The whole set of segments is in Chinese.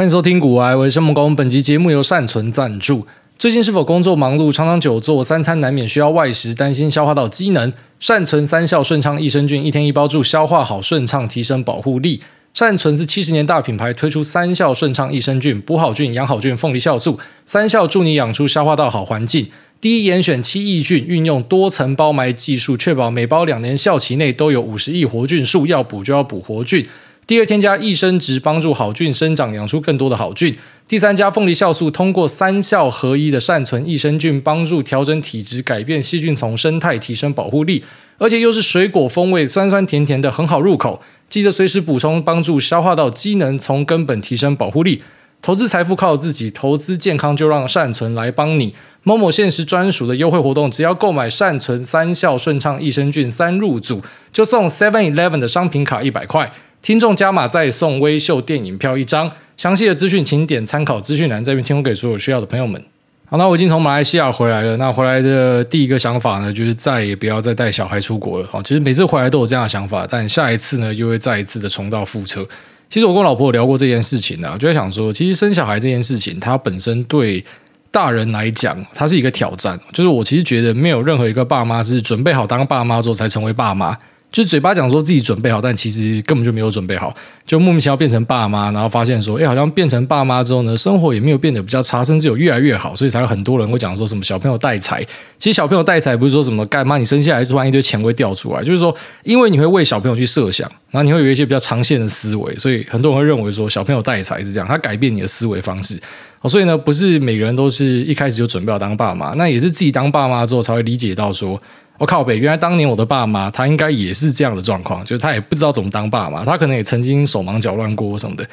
欢迎收听古癌，我是孟工。本集节目由善存赞助。最近是否工作忙碌，常常久坐，三餐难免需要外食，担心消化道机能？善存三效顺畅益生菌，一天一包，助消化好顺畅，提升保护力。善存是七十年大品牌，推出三效顺畅益生菌，补好菌、养好菌，凤梨酵素三效助你养出消化道好环境。第一严选七益菌，运用多层包埋技术，确保每包两年效期内都有五十亿活菌数，要补就要补活菌。第二，添加益生质，帮助好菌生长，养出更多的好菌。第三，加凤梨酵素，通过三效合一的善存益生菌，帮助调整体质，改变细菌丛生态，提升保护力。而且又是水果风味，酸酸甜甜的，很好入口。记得随时补充，帮助消化道机能，从根本提升保护力。投资财富靠自己，投资健康就让善存来帮你。某某限时专属的优惠活动，只要购买善存三效顺畅益生菌三入组，就送 Seven Eleven 的商品卡一百块。听众加码再送微秀电影票一张，详细的资讯请点参考资讯栏这边提供给所有需要的朋友们。好，那我已经从马来西亚回来了。那回来的第一个想法呢，就是再也不要再带小孩出国了。好，其实每次回来都有这样的想法，但下一次呢，又会再一次的重蹈覆辙。其实我跟我老婆有聊过这件事情呢，就在想说，其实生小孩这件事情，它本身对大人来讲，它是一个挑战。就是我其实觉得，没有任何一个爸妈是准备好当爸妈之后才成为爸妈。就嘴巴讲说自己准备好，但其实根本就没有准备好，就莫名其妙变成爸妈，然后发现说，哎，好像变成爸妈之后呢，生活也没有变得比较差，甚至有越来越好，所以才有很多人会讲说什么小朋友带财。其实小朋友带财不是说什么干妈，你生下来突然一堆钱会掉出来，就是说，因为你会为小朋友去设想，然后你会有一些比较长线的思维，所以很多人会认为说小朋友带财是这样，他改变你的思维方式。所以呢，不是每个人都是一开始就准备好当爸妈，那也是自己当爸妈之后才会理解到说。我靠北，原来当年我的爸妈，他应该也是这样的状况，就是他也不知道怎么当爸妈，他可能也曾经手忙脚乱过什么的。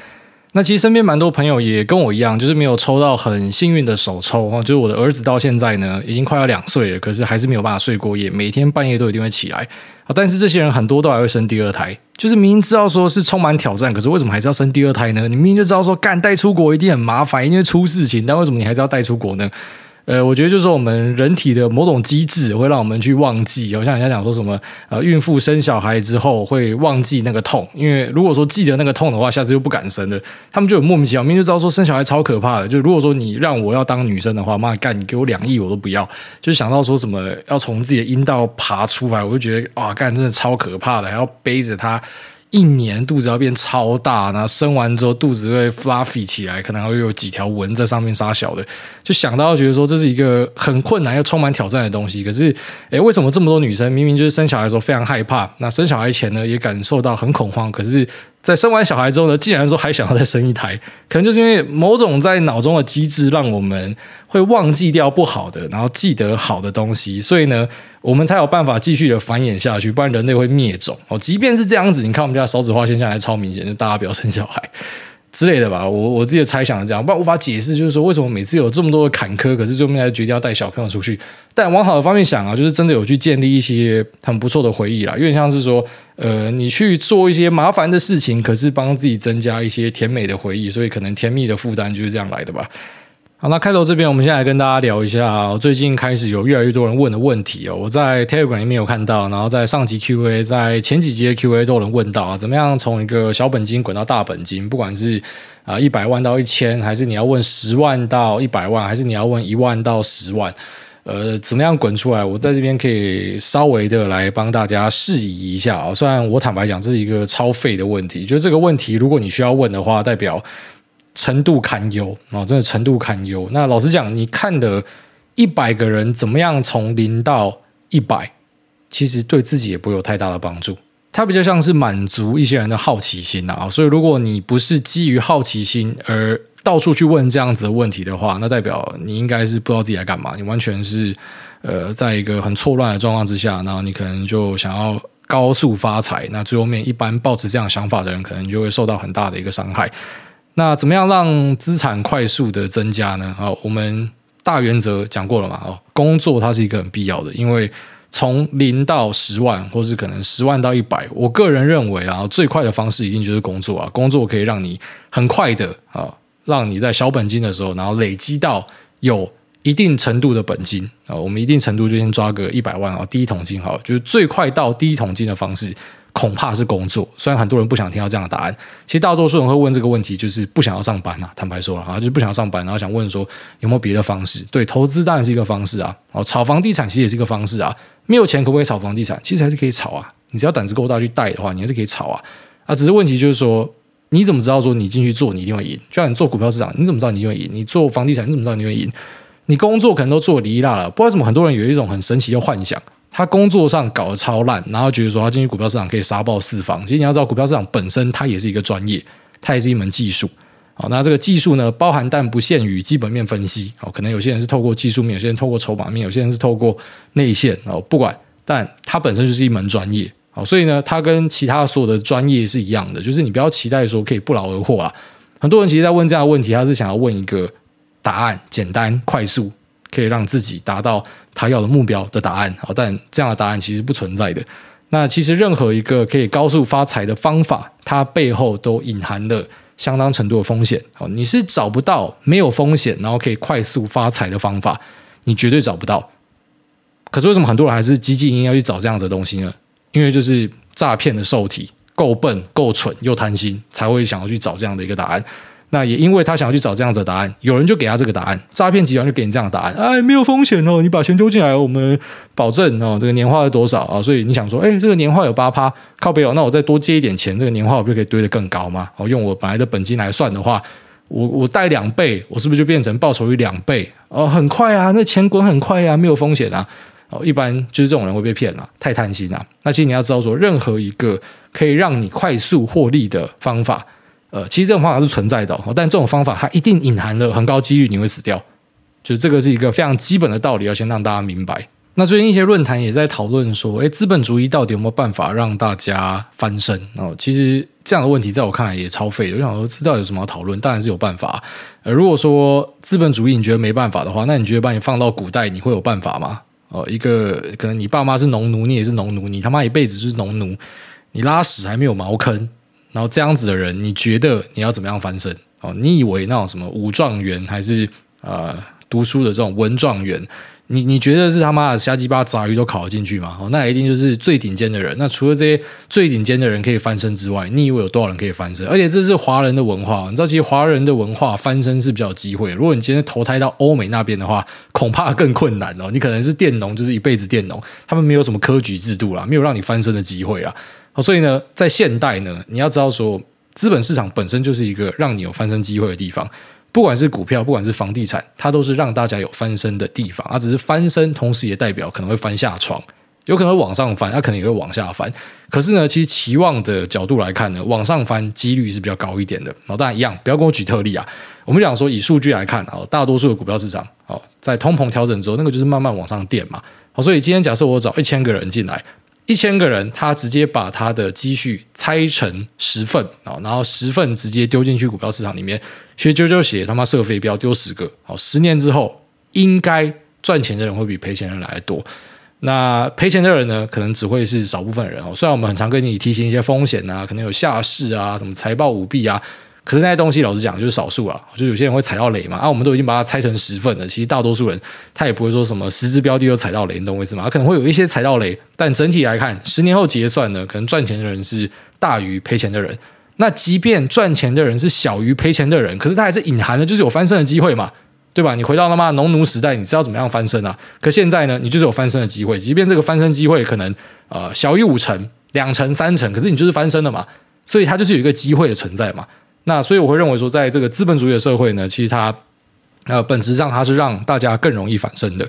那其实身边蛮多朋友也跟我一样，就是没有抽到很幸运的手抽哈，就是我的儿子到现在呢，已经快要两岁了，可是还是没有办法睡过夜，每天半夜都一定会起来啊。但是这些人很多都还会生第二胎，就是明明知道说是充满挑战，可是为什么还是要生第二胎呢？你明明就知道说干带出国一定很麻烦，一定会出事情，但为什么你还是要带出国呢？呃，我觉得就是说，我们人体的某种机制会让我们去忘记。好像人家讲说什么，呃，孕妇生小孩之后会忘记那个痛，因为如果说记得那个痛的话，下次又不敢生了。他们就有莫名其妙，明明就知道说生小孩超可怕的。就如果说你让我要当女生的话，妈干，你给我两亿我都不要。就想到说什么要从自己的阴道爬出来，我就觉得啊，干，真的超可怕的，还要背着它。一年肚子要变超大，然后生完之后肚子会 fluffy 起来，可能还会有几条纹在上面杀小的，就想到觉得说这是一个很困难又充满挑战的东西。可是，诶，为什么这么多女生明明就是生小孩的时候非常害怕，那生小孩前呢也感受到很恐慌，可是？在生完小孩之后呢，竟然说还想要再生一胎，可能就是因为某种在脑中的机制，让我们会忘记掉不好的，然后记得好的东西，所以呢，我们才有办法继续的繁衍下去，不然人类会灭种哦。即便是这样子，你看我们家少子化现象还超明显，就大家不要生小孩。之类的吧，我我自己的猜想是这样，不然无法解释，就是说为什么每次有这么多的坎坷，可是最后面还决定要带小朋友出去。但往好的方面想啊，就是真的有去建立一些很不错的回忆啦，有点像是说，呃，你去做一些麻烦的事情，可是帮自己增加一些甜美的回忆，所以可能甜蜜的负担就是这样来的吧。好，那开头这边，我们现在来跟大家聊一下最近开始有越来越多人问的问题哦。我在 Telegram 里面有看到，然后在上集 Q&A，在前几集的 Q&A 都有人问到啊，怎么样从一个小本金滚到大本金？不管是啊一百万到一千，还是你要问十万到一百万，还是你要问一万到十万，呃，怎么样滚出来？我在这边可以稍微的来帮大家释疑一下啊。虽然我坦白讲，这是一个超费的问题，就这个问题，如果你需要问的话，代表。程度堪忧啊，真的程度堪忧。那老实讲，你看的一百个人怎么样从零到一百，其实对自己也不会有太大的帮助。它比较像是满足一些人的好奇心啊。所以，如果你不是基于好奇心而到处去问这样子的问题的话，那代表你应该是不知道自己在干嘛。你完全是呃，在一个很错乱的状况之下，然后你可能就想要高速发财。那最后面，一般抱持这样想法的人，可能就会受到很大的一个伤害。那怎么样让资产快速的增加呢？好，我们大原则讲过了嘛。哦，工作它是一个很必要的，因为从零到十万，或是可能十万到一百，我个人认为啊，最快的方式一定就是工作啊。工作可以让你很快的啊，让你在小本金的时候，然后累积到有一定程度的本金啊。我们一定程度就先抓个一百万啊，第一桶金好，就是最快到第一桶金的方式。恐怕是工作。虽然很多人不想听到这样的答案，其实大多数人会问这个问题，就是不想要上班啊。坦白说了啊，就是不想要上班，然后想问说有没有别的方式？对，投资当然是一个方式啊。哦，炒房地产其实也是一个方式啊。没有钱可不可以炒房地产？其实还是可以炒啊。你只要胆子够大去贷的话，你还是可以炒啊。啊，只是问题就是说，你怎么知道说你进去做你一定会赢？就像你做股票市场，你怎么知道你一定会赢？你做房地产，你怎么知道你会赢？你工作可能都做离啦了，不知道为什么很多人有一种很神奇的幻想，他工作上搞得超烂，然后觉得说他进去股票市场可以杀爆四方。其实你要知道，股票市场本身它也是一个专业，它也是一门技术。好，那这个技术呢，包含但不限于基本面分析。哦，可能有些人是透过技术面，有些人透过筹码面，有些人是透过内线。哦，不管，但它本身就是一门专业。好，所以呢，它跟其他所有的专业是一样的，就是你不要期待说可以不劳而获啊。很多人其实在问这样的问题，他是想要问一个。答案简单快速，可以让自己达到他要的目标的答案。好，但这样的答案其实不存在的。那其实任何一个可以高速发财的方法，它背后都隐含了相当程度的风险。好，你是找不到没有风险，然后可以快速发财的方法，你绝对找不到。可是为什么很多人还是积极应要去找这样子的东西呢？因为就是诈骗的受体够笨、够蠢又贪心，才会想要去找这样的一个答案。那也因为他想要去找这样子的答案，有人就给他这个答案，诈骗集团就给你这样的答案，哎，没有风险哦，你把钱丢进来，我们保证哦，这个年化是多少啊？所以你想说，哎，这个年化有八趴，靠北哦，那我再多借一点钱，这个年化我不就可以堆得更高吗？哦，用我本来的本金来算的话，我我贷两倍，我是不是就变成报酬率两倍？哦，很快啊，那钱滚很快啊，没有风险啊。哦，一般就是这种人会被骗了，太贪心了。那其实你要知道说，任何一个可以让你快速获利的方法。呃，其实这种方法是存在的，但这种方法它一定隐含了很高几率你会死掉，就这个是一个非常基本的道理，要先让大家明白。那最近一些论坛也在讨论说，诶，资本主义到底有没有办法让大家翻身？哦，其实这样的问题在我看来也超废的。我想说，这到底有什么要讨论？当然是有办法。呃，如果说资本主义你觉得没办法的话，那你觉得把你放到古代，你会有办法吗？哦，一个可能你爸妈是农奴，你也是农奴，你他妈一辈子就是农奴，你拉屎还没有茅坑。然后这样子的人，你觉得你要怎么样翻身？哦，你以为那种什么武状元，还是呃读书的这种文状元？你你觉得是他妈的瞎鸡巴杂鱼都考得进去吗？哦，那一定就是最顶尖的人。那除了这些最顶尖的人可以翻身之外，你以为有多少人可以翻身？而且这是华人的文化，你知道，其实华人的文化翻身是比较有机会。如果你今天投胎到欧美那边的话，恐怕更困难哦。你可能是佃农，就是一辈子佃农，他们没有什么科举制度啦，没有让你翻身的机会啦。所以呢，在现代呢，你要知道说，资本市场本身就是一个让你有翻身机会的地方。不管是股票，不管是房地产，它都是让大家有翻身的地方。它只是翻身，同时也代表可能会翻下床，有可能会往上翻，它可能也会往下翻。可是呢，其实期望的角度来看呢，往上翻几率是比较高一点的。然后当然一样，不要跟我举特例啊。我们讲说以数据来看啊，大多数的股票市场，哦，在通膨调整之后，那个就是慢慢往上垫嘛。好，所以今天假设我找一千个人进来。一千个人，他直接把他的积蓄拆成十份啊，然后十份直接丢进去股票市场里面，学啾啾鞋他妈射飞镖丢十个，好，十年之后应该赚钱的人会比赔钱的人来得多。那赔钱的人呢，可能只会是少部分人哦。虽然我们很常跟你提醒一些风险啊，可能有下市啊，什么财报舞弊啊。可是那些东西，老实讲就是少数了，就有些人会踩到雷嘛。啊，我们都已经把它拆成十份了，其实大多数人他也不会说什么十只标的都踩到雷，你懂我意思吗？他可能会有一些踩到雷，但整体来看，十年后结算呢，可能赚钱的人是大于赔钱的人。那即便赚钱的人是小于赔钱的人，可是他还是隐含的就是有翻身的机会嘛，对吧？你回到他妈农奴时代，你知道怎么样翻身啊？可现在呢，你就是有翻身的机会，即便这个翻身机会可能呃小于五成、两成、三成，可是你就是翻身了嘛，所以它就是有一个机会的存在嘛。那所以我会认为说，在这个资本主义的社会呢，其实它呃本质上它是让大家更容易翻身的。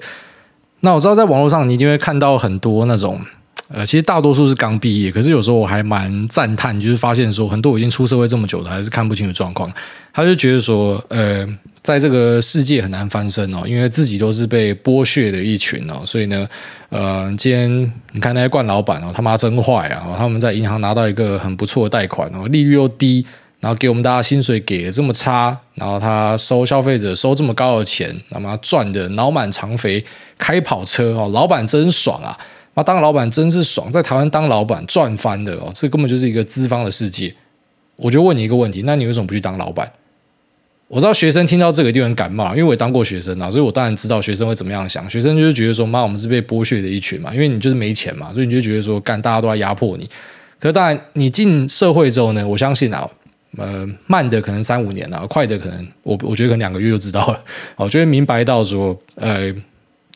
那我知道在网络上你一定会看到很多那种呃，其实大多数是刚毕业，可是有时候我还蛮赞叹，就是发现说很多已经出社会这么久的还是看不清楚状况。他就觉得说，呃，在这个世界很难翻身哦，因为自己都是被剥削的一群哦，所以呢，呃，今天你看那些惯老板哦，他妈真坏啊！他们在银行拿到一个很不错的贷款哦，利率又低。然后给我们大家薪水给的这么差，然后他收消费者收这么高的钱，那么赚的脑满肠肥，开跑车哦，老板真爽啊！那当老板真是爽，在台湾当老板赚翻的哦，这根本就是一个资方的世界。我就问你一个问题，那你为什么不去当老板？我知道学生听到这个就很感冒，因为我也当过学生啊，所以我当然知道学生会怎么样想。学生就是觉得说，妈，我们是被剥削的一群嘛，因为你就是没钱嘛，所以你就觉得说，干大家都在压迫你。可是当然，你进社会之后呢，我相信啊，呃，慢的可能三五年啊，快的可能我我觉得可能两个月就知道了，哦，就会明白到说，呃，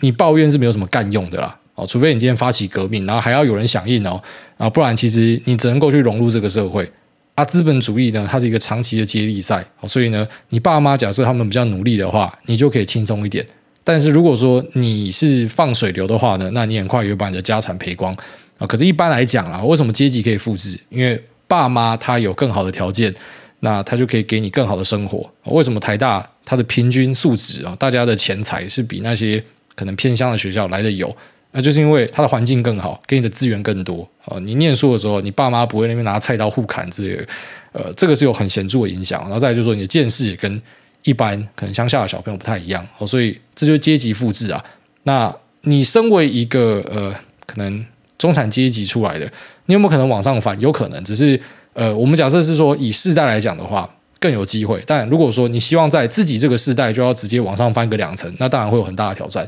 你抱怨是没有什么干用的啦，哦，除非你今天发起革命，然后还要有人响应哦，啊，不然其实你只能够去融入这个社会。啊，资本主义呢，它是一个长期的接力赛，所以呢，你爸妈假设他们比较努力的话，你就可以轻松一点。但是如果说你是放水流的话呢，那你很快也会把你的家产赔光啊。可是，一般来讲啊，为什么阶级可以复制？因为爸妈他有更好的条件，那他就可以给你更好的生活。为什么台大它的平均素质啊，大家的钱财是比那些可能偏乡的学校来的有？那就是因为它的环境更好，给你的资源更多啊。你念书的时候，你爸妈不会那边拿菜刀互砍之类的，呃，这个是有很显著的影响。然后再来就是说，你的见识也跟一般可能乡下的小朋友不太一样哦，所以这就是阶级复制啊。那你身为一个呃，可能中产阶级出来的，你有没有可能往上翻？有可能，只是呃，我们假设是说以世代来讲的话，更有机会。但如果说你希望在自己这个世代就要直接往上翻个两层，那当然会有很大的挑战。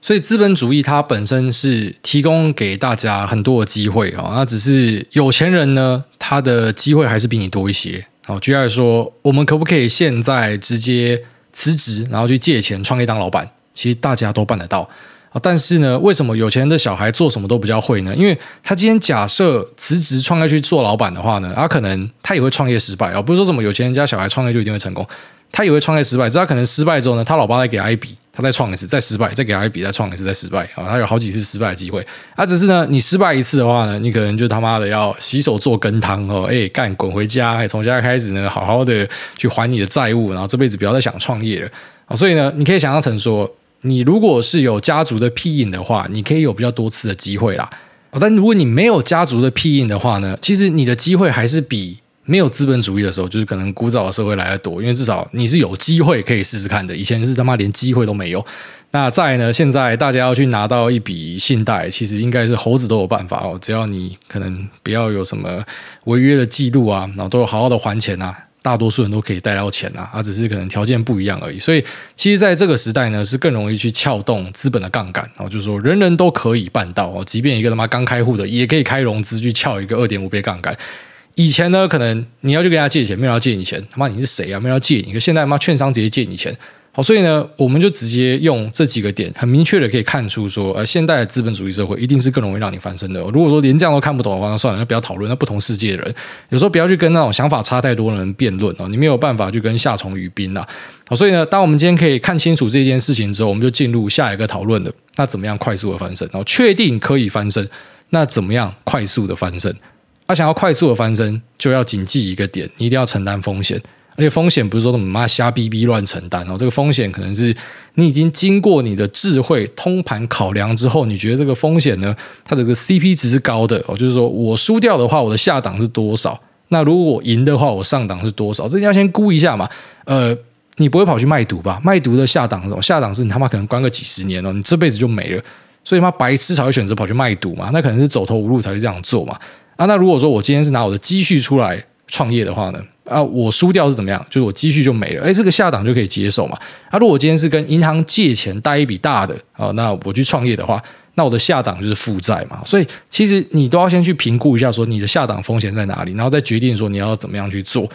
所以资本主义它本身是提供给大家很多的机会啊，那只是有钱人呢，他的机会还是比你多一些。好，举例说，我们可不可以现在直接辞职，然后去借钱创业当老板？其实大家都办得到啊。但是呢，为什么有钱人的小孩做什么都比较会呢？因为他今天假设辞职创业去做老板的话呢，他可能他也会创业失败啊。不是说什么有钱人家小孩创业就一定会成功。他也会创业失败，只要可能失败之后呢，他老爸再给他一笔，他再创一次，再失败，再给他一笔，再创一次，再失败啊！他有好几次失败的机会。啊，只是呢，你失败一次的话呢，你可能就他妈的要洗手做羹汤哦，哎，干滚回家，哎，从家开始呢，好好的去还你的债务，然后这辈子不要再想创业了！所以呢，你可以想象成说，你如果是有家族的庇荫的话，你可以有比较多次的机会啦。但如果你没有家族的庇荫的话呢，其实你的机会还是比。没有资本主义的时候，就是可能古早的社会来得多，因为至少你是有机会可以试试看的。以前是他妈连机会都没有。那再呢？现在大家要去拿到一笔信贷，其实应该是猴子都有办法哦。只要你可能不要有什么违约的记录啊，然后都有好好的还钱啊，大多数人都可以贷到钱啊。啊，只是可能条件不一样而已。所以，其实在这个时代呢，是更容易去撬动资本的杠杆哦。就是说，人人都可以办到哦，即便一个他妈刚开户的，也可以开融资去撬一个二点五倍杠杆。以前呢，可能你要去跟他借钱，没人要借你钱，他妈你是谁啊？没人要借你。可现在他妈券商直接借你钱，好，所以呢，我们就直接用这几个点，很明确的可以看出说，呃，现代的资本主义社会一定是更容易让你翻身的。如果说连这样都看不懂的话，那算了，那不要讨论。那不同世界的人，有时候不要去跟那种想法差太多的人辩论哦，你没有办法去跟夏虫语冰呐。好，所以呢，当我们今天可以看清楚这件事情之后，我们就进入下一个讨论了。那怎么样快速的翻身？然后确定可以翻身，那怎么样快速的翻身？他想要快速的翻身，就要谨记一个点，你一定要承担风险。而且风险不是说他妈瞎逼逼乱承担哦，这个风险可能是你已经经过你的智慧通盘考量之后，你觉得这个风险呢，它这个 CP 值是高的哦，就是说我输掉的话，我的下档是多少？那如果我赢的话，我上档是多少？这你要先估一下嘛。呃，你不会跑去卖毒吧？卖毒的下档是什么？下档是你他妈可能关个几十年哦，你这辈子就没了。所以他妈白痴才会选择跑去卖毒嘛？那可能是走投无路才会这样做嘛。啊，那如果说我今天是拿我的积蓄出来创业的话呢？啊，我输掉是怎么样？就是我积蓄就没了，哎，这个下档就可以接受嘛。啊，如果我今天是跟银行借钱贷一笔大的啊，那我去创业的话，那我的下档就是负债嘛。所以其实你都要先去评估一下，说你的下档风险在哪里，然后再决定说你要怎么样去做。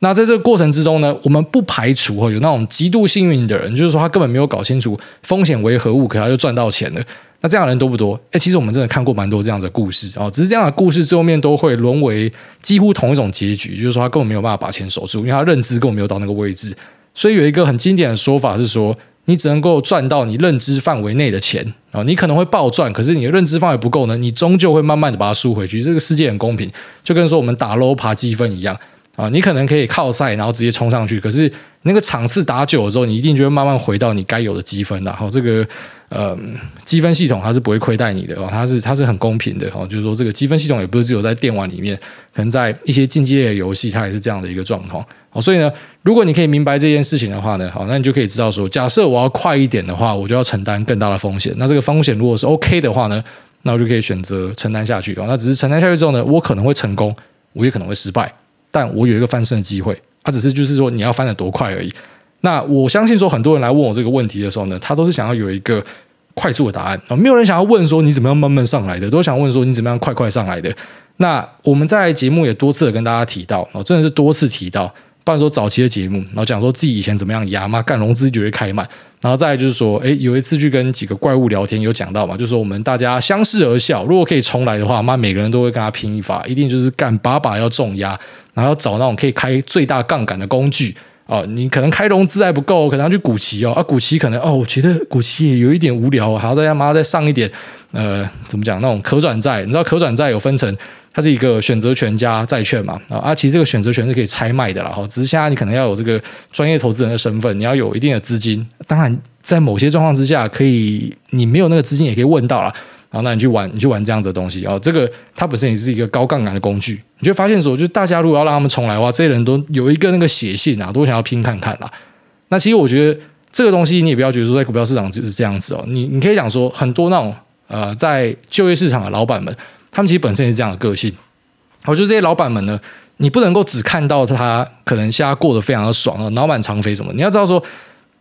那在这个过程之中呢，我们不排除有那种极度幸运的人，就是说他根本没有搞清楚风险为何物，可他就赚到钱了。那这样的人多不多？诶，其实我们真的看过蛮多这样的故事哦，只是这样的故事最后面都会沦为几乎同一种结局，就是说他根本没有办法把钱守住，因为他认知根本没有到那个位置。所以有一个很经典的说法是说，你只能够赚到你认知范围内的钱啊，你可能会暴赚，可是你的认知范围不够呢，你终究会慢慢的把它输回去。这个世界很公平，就跟说我们打楼爬积分一样啊，你可能可以靠赛，然后直接冲上去，可是那个场次打久了之后，你一定就会慢慢回到你该有的积分了。好，这个。呃，积分系统它是不会亏待你的哦，它是它是很公平的哦。就是说，这个积分系统也不是只有在电玩里面，可能在一些竞技类的游戏，它也是这样的一个状况。好，所以呢，如果你可以明白这件事情的话呢，好，那你就可以知道说，假设我要快一点的话，我就要承担更大的风险。那这个风险如果是 OK 的话呢，那我就可以选择承担下去哦。那只是承担下去之后呢，我可能会成功，我也可能会失败，但我有一个翻身的机会。它只是就是说你要翻得多快而已。那我相信说，很多人来问我这个问题的时候呢，他都是想要有一个快速的答案，没有人想要问说你怎么样慢慢上来的，都想问说你怎么样快快上来的。那我们在节目也多次的跟大家提到，哦，真的是多次提到，不然说早期的节目，然后讲说自己以前怎么样压嘛，干融资绝对开满，然后再来就是说，哎，有一次去跟几个怪物聊天，有讲到嘛，就是说我们大家相视而笑，如果可以重来的话，妈每个人都会跟他拼一发，一定就是干把把要重压，然后找那种可以开最大杠杆的工具。哦，你可能开融资还不够，可能要去股期哦。啊，股期可能哦，我觉得股期也有一点无聊，还要再他妈再上一点。呃，怎么讲？那种可转债，你知道可转债有分成，它是一个选择权加债券嘛。啊，其实这个选择权是可以拆卖的啦。哈，只是现在你可能要有这个专业投资人的身份，你要有一定的资金。当然，在某些状况之下，可以你没有那个资金也可以问到了。然后，那你去玩，你去玩这样子的东西哦。这个它本身也是一个高杠杆的工具。你就发现说，就大家如果要让他们重来的话，这些人都有一个那个血性啊，都想要拼看看啦。那其实我觉得这个东西你也不要觉得说在股票市场就是这样子哦。你你可以讲说，很多那种呃在就业市场的老板们，他们其实本身也是这样的个性。我觉得这些老板们呢，你不能够只看到他可能现在过得非常的爽啊，脑满肠飞什么。你要知道说，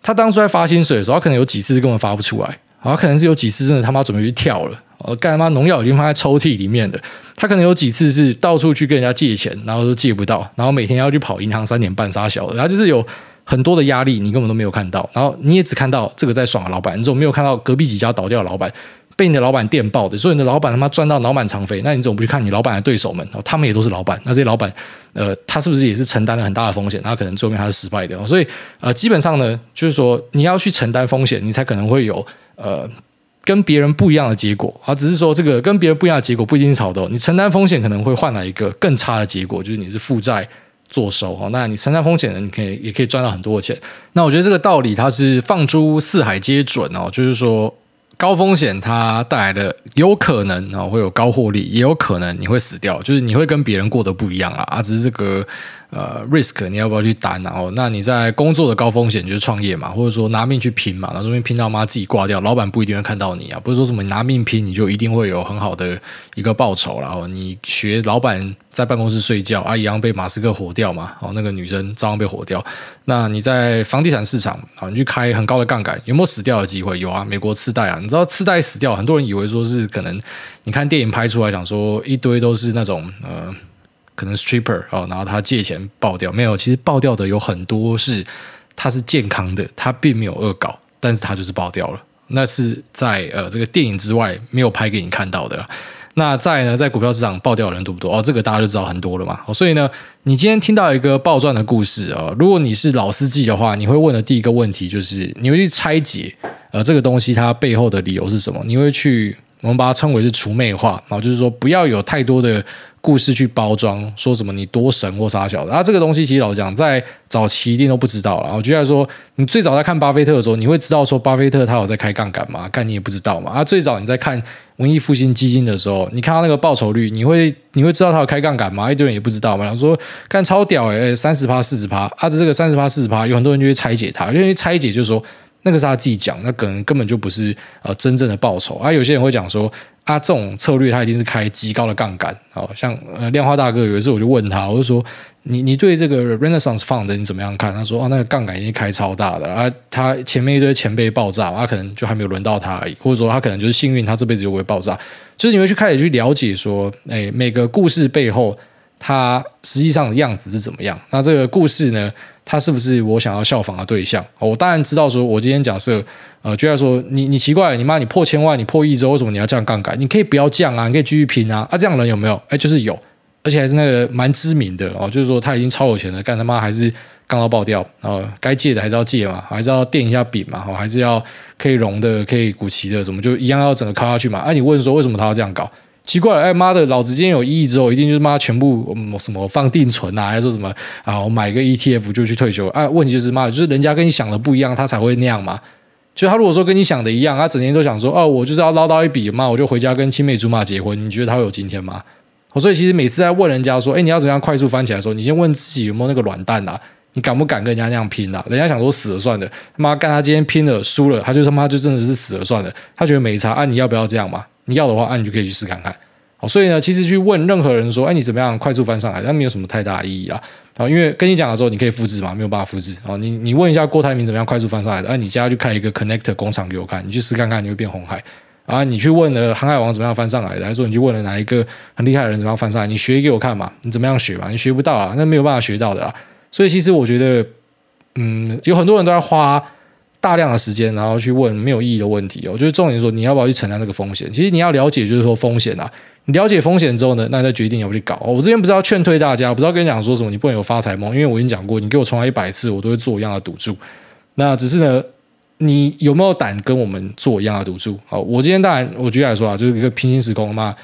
他当初在发薪水的时候，他可能有几次是根本发不出来。然后可能是有几次真的他妈准备去跳了，哦，干他妈农药已经放在抽屉里面的。他可能有几次是到处去跟人家借钱，然后都借不到，然后每天要去跑银行三点半杀小的，然后就是有很多的压力，你根本都没有看到，然后你也只看到这个在爽的老板，你总没有看到隔壁几家倒掉的老板。被你的老板电报的，所以你的老板他妈赚到脑满肠肥，那你怎么不去看你老板的对手们？哦，他们也都是老板，那这些老板，呃，他是不是也是承担了很大的风险？他可能最后面他是失败的，所以呃，基本上呢，就是说你要去承担风险，你才可能会有呃跟别人不一样的结果啊。只是说这个跟别人不一样的结果不一定是好的，你承担风险可能会换来一个更差的结果，就是你是负债作收哦。那你承担风险呢，你可以也可以赚到很多的钱。那我觉得这个道理它是放诸四海皆准哦，就是说。高风险它带来的有可能啊会有高获利，也有可能你会死掉，就是你会跟别人过得不一样啦啊，只是这个。呃，risk 你要不要去担？然后，那你在工作的高风险就是创业嘛，或者说拿命去拼嘛，然后这边拼到妈自己挂掉，老板不一定会看到你啊。不是说什么拿命拼你就一定会有很好的一个报酬，然后你学老板在办公室睡觉啊，一样被马斯克火掉嘛。哦，那个女生照样被火掉。那你在房地产市场啊，你去开很高的杠杆，有没有死掉的机会？有啊，美国次贷啊，你知道次贷死掉，很多人以为说是可能，你看电影拍出来讲说一堆都是那种呃。可能 stripper 哦，然后他借钱爆掉没有？其实爆掉的有很多是他是健康的，他并没有恶搞，但是他就是爆掉了。那是在呃这个电影之外没有拍给你看到的。那在呢，在股票市场爆掉的人多不多？哦，这个大家就知道很多了嘛。所以呢，你今天听到一个爆赚的故事啊，如果你是老司机的话，你会问的第一个问题就是，你会去拆解呃这个东西它背后的理由是什么？你会去我们把它称为是除魅化，然后就是说不要有太多的。故事去包装，说什么你多神或啥小的啊？这个东西其实老实讲，在早期一定都不知道了。我觉得说，你最早在看巴菲特的时候，你会知道说巴菲特他有在开杠杆吗？干你也不知道嘛。啊，最早你在看文艺复兴基金的时候，你看到那个报酬率，你会你会知道他有开杠杆吗？一堆人也不知道嘛。说干超屌诶，三十趴四十趴啊，这个三十趴四十趴，有很多人就会拆解它，因为拆解就是说那个是他自己讲，那可能根本就不是呃真正的报酬啊。有些人会讲说。啊，这种策略它一定是开极高的杠杆，好像呃量化大哥有一次我就问他，我就说你你对这个 Renaissance Fund 你怎么样看？他说啊，那个杠杆已经开超大的，啊，他前面一堆前辈爆炸，他可能就还没有轮到他而已，或者说他可能就是幸运，他这辈子就不会爆炸。就是你会去开始去了解说，哎，每个故事背后它实际上的样子是怎么样？那这个故事呢，它是不是我想要效仿的对象？我当然知道说，我今天假设。呃，就要说你你奇怪，你妈你破千万，你破亿之后，为什么你要降杠杆？你可以不要降啊，你可以继续拼啊。啊，这样的人有没有？哎，就是有，而且还是那个蛮知名的哦。就是说他已经超有钱了，干他妈还是杠到爆掉。哦，该借的还是要借嘛，还是要垫一下饼嘛，还是要可以融的，可以股期的，什么就一样要整个靠下去嘛。哎，你问说为什么他要这样搞？奇怪了，哎妈的，老子今天有一亿之后，一定就是妈全部什么放定存啊，还说什么啊？我买个 ETF 就去退休？啊，问题就是妈的，就是人家跟你想的不一样，他才会那样嘛。就他如果说跟你想的一样，他整天都想说哦，我就是要捞到一笔嘛，我就回家跟青梅竹马结婚。你觉得他会有今天吗？所以其实每次在问人家说，哎，你要怎么样快速翻起来的时候，你先问自己有没有那个软蛋啊？你敢不敢跟人家那样拼啊？人家想说死了算的，他妈干他今天拼了输了，他就他妈就真的是死了算了。他觉得没差，啊，你要不要这样嘛？你要的话，啊，你就可以去试看看。好，所以呢，其实去问任何人说，哎，你怎么样快速翻上来？那没有什么太大意义啦。啊，因为跟你讲的时候，你可以复制嘛，没有办法复制。啊，你你问一下郭台铭怎么样快速翻上来的？哎，你家去开一个 Connect 工厂给我看，你去试看看，你会变红海。啊，你去问了航海王怎么样翻上来的，还是说你去问了哪一个很厉害的人怎么样翻上来？你学给我看嘛，你怎么样学嘛？你学不到啊，那没有办法学到的啦。所以其实我觉得，嗯，有很多人都在花大量的时间，然后去问没有意义的问题。我觉得重点说，你要不要去承担这个风险？其实你要了解，就是说风险啊。你了解风险之后呢，那你再决定要不要去搞。我之前不是要劝退大家，不知道跟你讲说什么，你不能有发财梦，因为我已经讲过，你给我重来一百次，我都会做一样的赌注。那只是呢。你有没有胆跟我们做一样的赌注？好，我今天当然，我举例来说啊，就是一个平行时空嘛，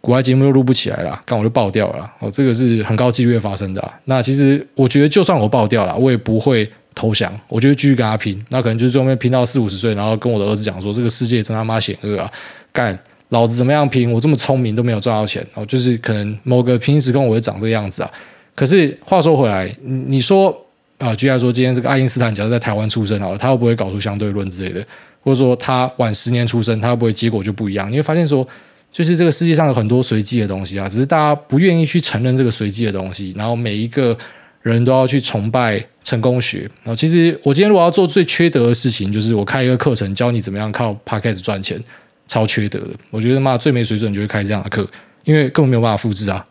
国外节目又录不起来了，刚我就爆掉了。哦，这个是很高几率发生的。那其实我觉得，就算我爆掉了，我也不会投降，我就继续跟他拼。那可能就是最后面拼到四五十岁，然后跟我的儿子讲说，这个世界真他妈险恶啊！干，老子怎么样拼？我这么聪明都没有赚到钱。哦，就是可能某个平行时空我会长这个样子啊。可是话说回来，你说。啊，居然说今天这个爱因斯坦假如在台湾出生好了，他会不会搞出相对论之类的？或者说他晚十年出生，他会不会结果就不一样？你会发现说，就是这个世界上有很多随机的东西啊，只是大家不愿意去承认这个随机的东西，然后每一个人都要去崇拜成功学。然后其实我今天如果要做最缺德的事情，就是我开一个课程教你怎么样靠 Podcast 赚钱，超缺德的。我觉得妈最没水准就会开这样的课，因为根本没有办法复制啊！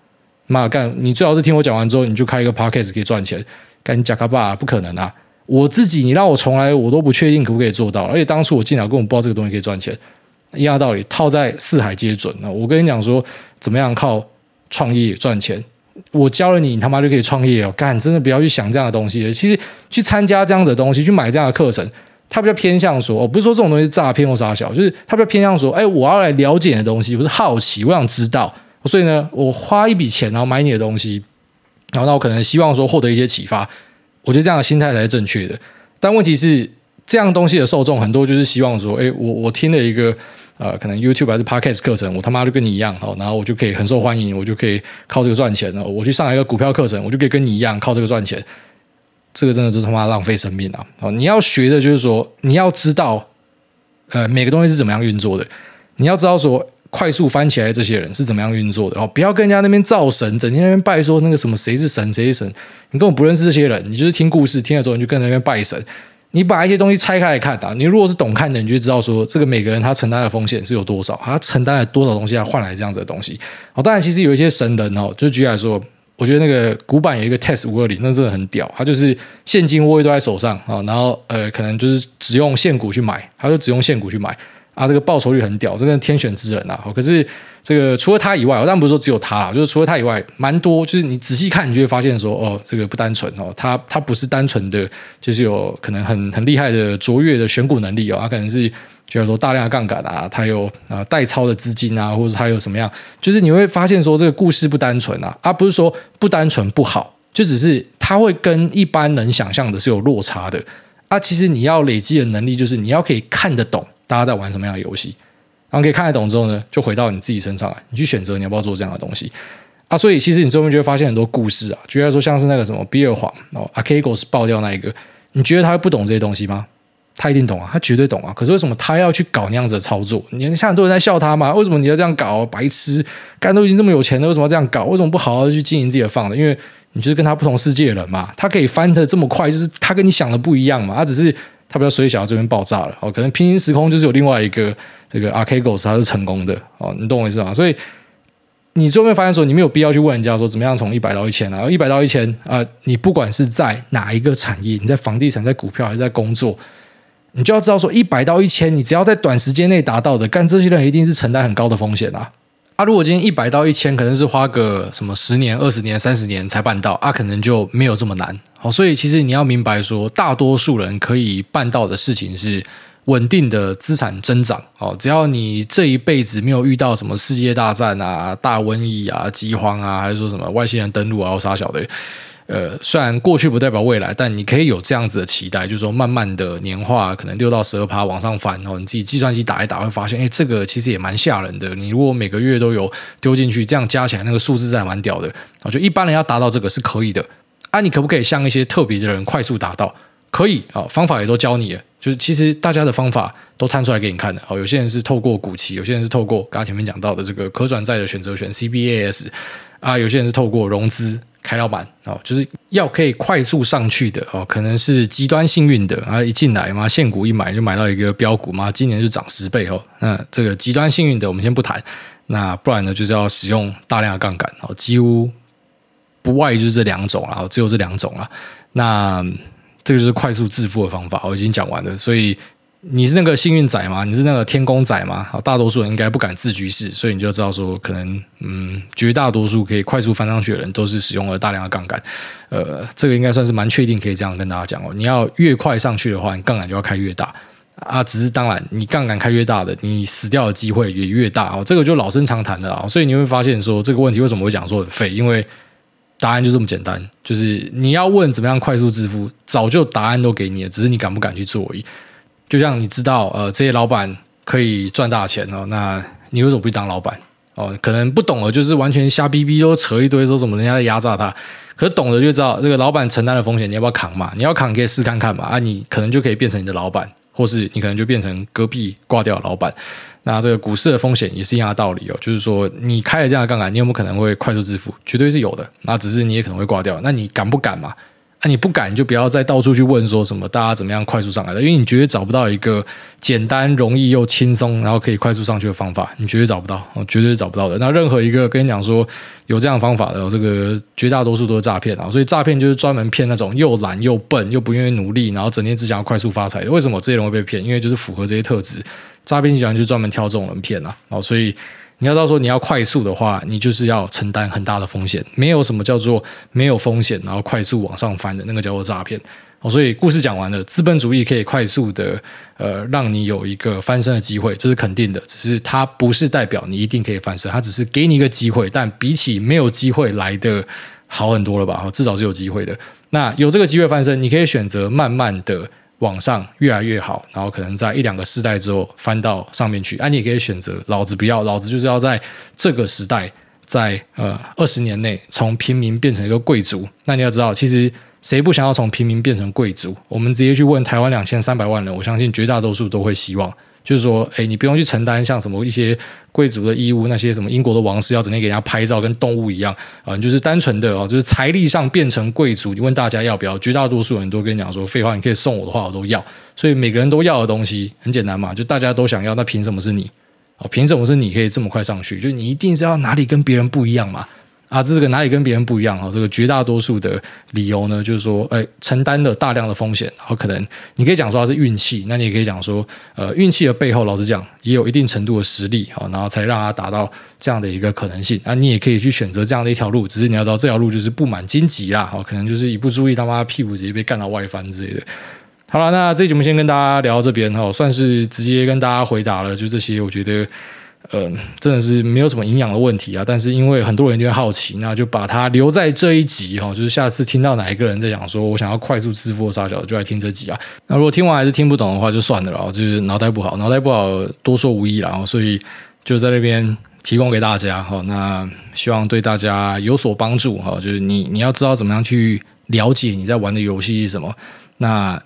妈干，你最好是听我讲完之后，你就开一个 Podcast 可以赚钱。跟贾卡巴不可能啊！我自己，你让我重来，我都不确定可不可以做到。而且当初我进来，根本不知道这个东西可以赚钱。一样道理，套在四海皆准。我跟你讲说，怎么样靠创业赚钱？我教了你，你他妈就可以创业哦！干，真的不要去想这样的东西。其实去参加这样子的东西，去买这样的课程，它比较偏向说，哦，不是说这种东西是诈骗或杀小，就是它比较偏向说，哎，我要来了解你的东西，我是好奇，我想知道，所以呢，我花一笔钱然后买你的东西。然后，那我可能希望说获得一些启发，我觉得这样的心态才是正确的。但问题是，这样东西的受众很多就是希望说，哎，我我听了一个呃，可能 YouTube 还是 Podcast 课程，我他妈就跟你一样，好，然后我就可以很受欢迎，我就可以靠这个赚钱了。我去上一个股票课程，我就可以跟你一样靠这个赚钱。这个真的就他妈浪费生命啊！哦，你要学的就是说，你要知道，呃，每个东西是怎么样运作的，你要知道说。快速翻起来，这些人是怎么样运作的？哦，不要跟人家那边造神，整天那边拜说那个什么谁是神谁是神，你根本不认识这些人，你就是听故事听了之后你就跟那边拜神。你把一些东西拆开来看啊，你如果是懂看的，你就知道说这个每个人他承担的风险是有多少，他承担了多少东西来换来这样子的东西。好，当然其实有一些神人哦，就举例来说，我觉得那个古板有一个 Test 五二零，那真的很屌，他就是现金握都在手上啊，然后呃可能就是只用现股去买，他就只用现股去买。啊，这个报酬率很屌，这个天选之人啊！可是这个除了他以外，我当然不是说只有他啦，就是除了他以外，蛮多。就是你仔细看，你就会发现说，哦，这个不单纯哦，他他不是单纯的，就是有可能很很厉害的卓越的选股能力哦，他可能是就是说大量的杠杆啊，他有啊代操的资金啊，或者他有什么样，就是你会发现说这个故事不单纯啊，而不是说不单纯不好，就只是他会跟一般人想象的是有落差的啊。其实你要累积的能力，就是你要可以看得懂。大家在玩什么样的游戏？然后可以看得懂之后呢，就回到你自己身上来，你去选择你要不要做这样的东西啊。所以其实你最后面就会发现很多故事啊，举例说像是那个什么比尔黄哦，Archegos 爆掉那一个，你觉得他不懂这些东西吗？他一定懂啊，他绝对懂啊。可是为什么他要去搞那样子的操作？你看很多人在笑他嘛？为什么你要这样搞？白痴，干都已经这么有钱了，为什么要这样搞？为什么不好好去经营自己的放的？因为你就是跟他不同世界的人嘛，他可以翻得这么快，就是他跟你想的不一样嘛，他只是。他比较衰小，这边爆炸了哦，可能平行时空就是有另外一个这个 Archegos 它是成功的哦，你懂我意思吗？所以你最后面发现说，你没有必要去问人家说怎么样从一百到一千啊，一百到一千啊，你不管是在哪一个产业，你在房地产、在股票还是在工作，你就要知道说一百到一千，你只要在短时间内达到的，干这些人一定是承担很高的风险啊。啊，如果今天一百到一千，可能是花个什么十年、二十年、三十年才办到，啊，可能就没有这么难。好，所以其实你要明白说，大多数人可以办到的事情是稳定的资产增长。哦，只要你这一辈子没有遇到什么世界大战啊、大瘟疫啊、饥荒啊，还是说什么外星人登陆啊，杀小的。呃，虽然过去不代表未来，但你可以有这样子的期待，就是说慢慢的年化可能六到十二趴往上翻哦。你自己计算机打一打，会发现，哎，这个其实也蛮吓人的。你如果每个月都有丢进去，这样加起来那个数字是还蛮屌的。我觉得一般人要达到这个是可以的。啊，你可不可以像一些特别的人快速达到？可以啊，方法也都教你。就是其实大家的方法都摊出来给你看的。哦，有些人是透过股期，有些人是透过刚刚前面讲到的这个可转债的选择权 CBAS 啊，有些人是透过融资。开老板哦，就是要可以快速上去的哦，可能是极端幸运的啊，一进来嘛，现股一买就买到一个标股嘛，今年就涨十倍哦。那这个极端幸运的我们先不谈，那不然呢就是要使用大量的杠杆哦，几乎不外于就是这两种啊，只有这两种啊。那这个就是快速致富的方法，我已经讲完了，所以。你是那个幸运仔吗？你是那个天公仔吗？好，大多数人应该不敢自居士，所以你就知道说，可能嗯，绝大多数可以快速翻上去的人，都是使用了大量的杠杆。呃，这个应该算是蛮确定可以这样跟大家讲哦。你要越快上去的话，你杠杆就要开越大啊。只是当然，你杠杆开越大的，你死掉的机会也越大哦。这个就老生常谈的啊。所以你会发现说，这个问题为什么会讲说很废？因为答案就这么简单，就是你要问怎么样快速致富，早就答案都给你了，只是你敢不敢去做而已。就像你知道，呃，这些老板可以赚大钱哦，那你为什么不去当老板哦？可能不懂的，就是完全瞎逼逼，都扯一堆，说什么人家在压榨他。可是懂的就知道，这个老板承担的风险，你要不要扛嘛？你要扛，可以试看看嘛。啊，你可能就可以变成你的老板，或是你可能就变成隔壁挂掉的老板。那这个股市的风险也是一样的道理哦，就是说你开了这样的杠杆，你有没有可能会快速致富？绝对是有的。那只是你也可能会挂掉，那你敢不敢嘛？啊，你不敢就不要再到处去问说什么大家怎么样快速上来的，因为你绝对找不到一个简单、容易又轻松，然后可以快速上去的方法，你绝对找不到，绝对找不到的。那任何一个跟你讲说有这样的方法的，这个绝大多数都是诈骗啊！所以诈骗就是专门骗那种又懒又笨又不愿意努力，然后整天只想要快速发财的。为什么这些人会被骗？因为就是符合这些特质，诈骗集团就专门挑这种人骗啊！哦，所以。你要到说，你要快速的话，你就是要承担很大的风险。没有什么叫做没有风险，然后快速往上翻的那个叫做诈骗。哦，所以故事讲完了，资本主义可以快速的呃让你有一个翻身的机会，这是肯定的。只是它不是代表你一定可以翻身，它只是给你一个机会，但比起没有机会来的好很多了吧？至少是有机会的。那有这个机会翻身，你可以选择慢慢的。往上越来越好，然后可能在一两个世代之后翻到上面去。啊，你也可以选择，老子不要，老子就是要在这个时代，在呃二十年内从平民变成一个贵族。那你要知道，其实谁不想要从平民变成贵族？我们直接去问台湾两千三百万人，我相信绝大多数都会希望。就是说，哎，你不用去承担像什么一些贵族的义务，那些什么英国的王室要整天给人家拍照，跟动物一样啊，你就是单纯的哦，就是财力上变成贵族。你问大家要不要，绝大多数人都跟你讲说，废话，你可以送我的话，我都要。所以每个人都要的东西很简单嘛，就大家都想要，那凭什么是你？哦，凭什么是你可以这么快上去？就你一定是要哪里跟别人不一样嘛？啊，这个哪里跟别人不一样啊？这个绝大多数的理由呢，就是说，哎，承担了大量的风险，然后可能你可以讲说它是运气，那你也可以讲说，呃，运气的背后，老实讲，也有一定程度的实力啊，然后才让它达到这样的一个可能性。啊，你也可以去选择这样的一条路，只是你要知道这条路就是布满荆棘啦，可能就是一不注意，他妈屁股直接被干到外翻之类的。好了，那这节目先跟大家聊到这边哈，算是直接跟大家回答了，就这些，我觉得。嗯，真的是没有什么营养的问题啊，但是因为很多人就会好奇，那就把它留在这一集哈，就是下次听到哪一个人在讲说我想要快速致富杀小子，就来听这集啊。那如果听完还是听不懂的话，就算了啦，就是脑袋不好，脑袋不好多说无益啦，所以就在那边提供给大家哈。那希望对大家有所帮助哈，就是你你要知道怎么样去了解你在玩的游戏是什么，那。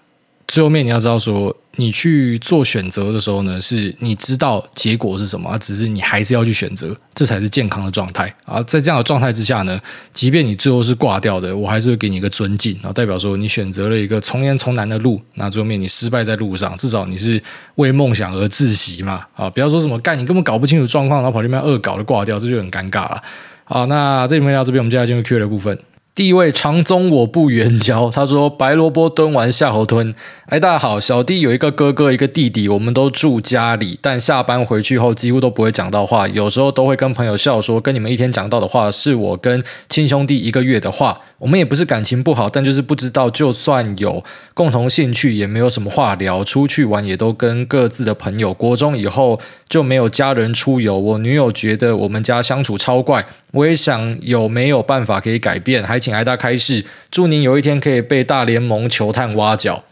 最后面你要知道说，你去做选择的时候呢，是你知道结果是什么，只是你还是要去选择，这才是健康的状态啊。在这样的状态之下呢，即便你最后是挂掉的，我还是会给你一个尊敬啊，代表说你选择了一个从严从难的路，那最后面你失败在路上，至少你是为梦想而窒息嘛啊！不要说什么干你根本搞不清楚状况，然后跑这边恶搞的挂掉，这就很尴尬了。好，那这里面到这边，我们接下来进入 Q 的部分。第一位长宗我不远交，他说白萝卜蹲完夏侯惇。哎，大家好，小弟有一个哥哥，一个弟弟，我们都住家里，但下班回去后几乎都不会讲到话，有时候都会跟朋友笑说，跟你们一天讲到的话，是我跟亲兄弟一个月的话。我们也不是感情不好，但就是不知道，就算有共同兴趣，也没有什么话聊，出去玩也都跟各自的朋友。国中以后就没有家人出游，我女友觉得我们家相处超怪。我也想有没有办法可以改变，还请挨大开示，祝您有一天可以被大联盟球探挖角，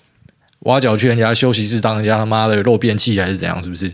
挖角去人家休息室当人家他妈的肉便器还是怎样？是不是？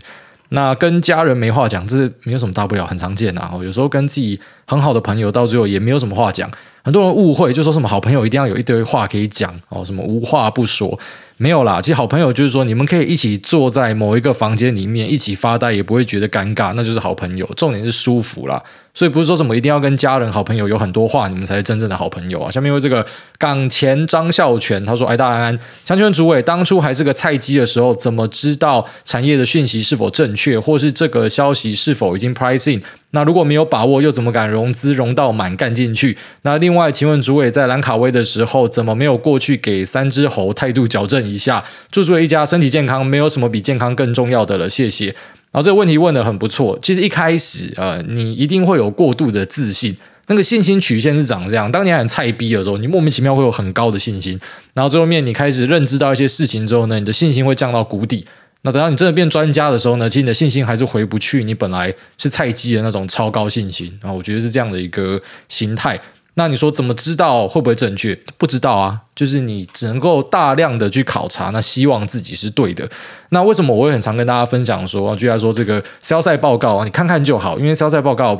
那跟家人没话讲，这是没有什么大不了，很常见啊。有时候跟自己很好的朋友，到最后也没有什么话讲。很多人误会，就说什么好朋友一定要有一堆话可以讲哦，什么无话不说。没有啦，其实好朋友就是说，你们可以一起坐在某一个房间里面一起发呆，也不会觉得尴尬，那就是好朋友。重点是舒服啦，所以不是说什么一定要跟家人、好朋友有很多话，你们才是真正的好朋友啊。下面有这个港前张孝全，他说：“哎，大安安，想请问主委，当初还是个菜鸡的时候，怎么知道产业的讯息是否正确，或是这个消息是否已经 pricing？那如果没有把握，又怎么敢融资融到满干进去？那另外，请问主委在兰卡威的时候，怎么没有过去给三只猴态度矫正？”一下，祝诸位一家身体健康，没有什么比健康更重要的了，谢谢。然后这个问题问得很不错。其实一开始，呃，你一定会有过度的自信，那个信心曲线是长这样。当你很菜逼的时候，你莫名其妙会有很高的信心，然后最后面你开始认知到一些事情之后呢，你的信心会降到谷底。那等到你真的变专家的时候呢，其实你的信心还是回不去你本来是菜鸡的那种超高信心啊。我觉得是这样的一个心态。那你说怎么知道会不会正确？不知道啊，就是你只能够大量的去考察，那希望自己是对的。那为什么我会很常跟大家分享说，居然说这个 sell side 报告啊，你看看就好，因为 sell side 报告，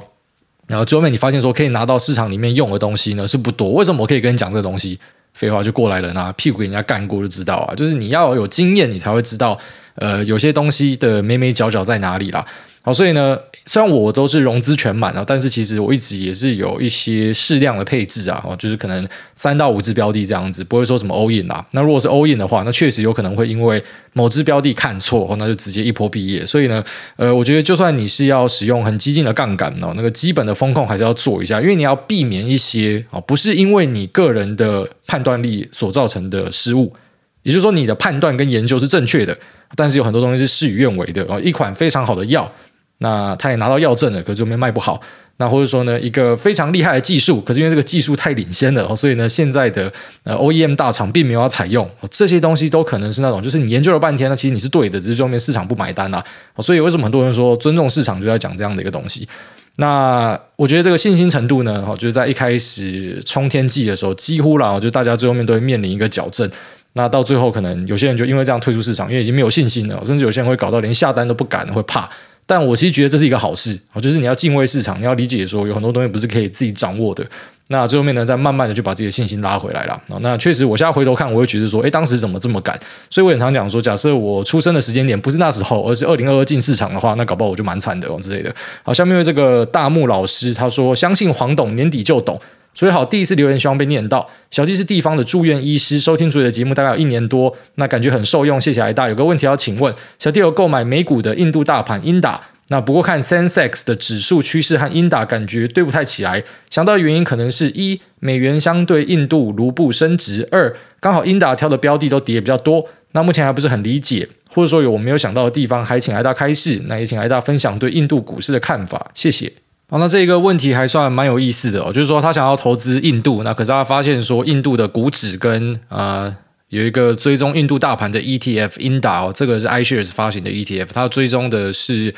然后最后面你发现说可以拿到市场里面用的东西呢是不多。为什么我可以跟你讲这个东西？废话就过来人啊，屁股给人家干过就知道啊，就是你要有经验，你才会知道，呃，有些东西的眉眉角角在哪里啦。好，所以呢，虽然我都是融资全满啊，但是其实我一直也是有一些适量的配置啊，哦，就是可能三到五只标的这样子，不会说什么 all in 啊。那如果是 all in 的话，那确实有可能会因为某只标的看错，那就直接一波毕业。所以呢，呃，我觉得就算你是要使用很激进的杠杆哦，那个基本的风控还是要做一下，因为你要避免一些啊，不是因为你个人的判断力所造成的失误。也就是说，你的判断跟研究是正确的，但是有很多东西是事与愿违的哦。一款非常好的药。那他也拿到药证了，可是就没卖不好。那或者说呢，一个非常厉害的技术，可是因为这个技术太领先了，所以呢，现在的呃 OEM 大厂并没有要采用。这些东西都可能是那种，就是你研究了半天，那其实你是对的，只是后面市场不买单啊。所以为什么很多人说尊重市场，就要讲这样的一个东西？那我觉得这个信心程度呢，就是在一开始冲天际的时候，几乎啦，就大家最后面都会面临一个矫正。那到最后，可能有些人就因为这样退出市场，因为已经没有信心了，甚至有些人会搞到连下单都不敢，会怕。但我其实觉得这是一个好事，就是你要敬畏市场，你要理解说有很多东西不是可以自己掌握的。那最后面呢，再慢慢的就把自己的信心拉回来了。那确实，我现在回头看，我会觉得说，哎，当时怎么这么赶？所以我很常讲说，假设我出生的时间点不是那时候，而是二零二二进市场的话，那搞不好我就蛮惨的哦之类的。好，下面这个大木老师他说，相信黄董年底就懂。所以好，第一次留言希望被念到。小弟是地方的住院医师，收听主委的节目大概有一年多，那感觉很受用，谢谢艾大。有个问题要请问，小弟有购买美股的印度大盘英达，那不过看 Sensex 的指数趋势和英达感觉对不太起来，想到的原因可能是一美元相对印度卢布升值，二刚好英达挑的标的都跌比较多，那目前还不是很理解，或者说有我没有想到的地方，还请艾大开示，那也请艾大分享对印度股市的看法，谢谢。好，那这个问题还算蛮有意思的哦，就是说他想要投资印度，那可是他发现说印度的股指跟呃有一个追踪印度大盘的 ETF INDA 哦，这个是 iShares 发行的 ETF，它追踪的是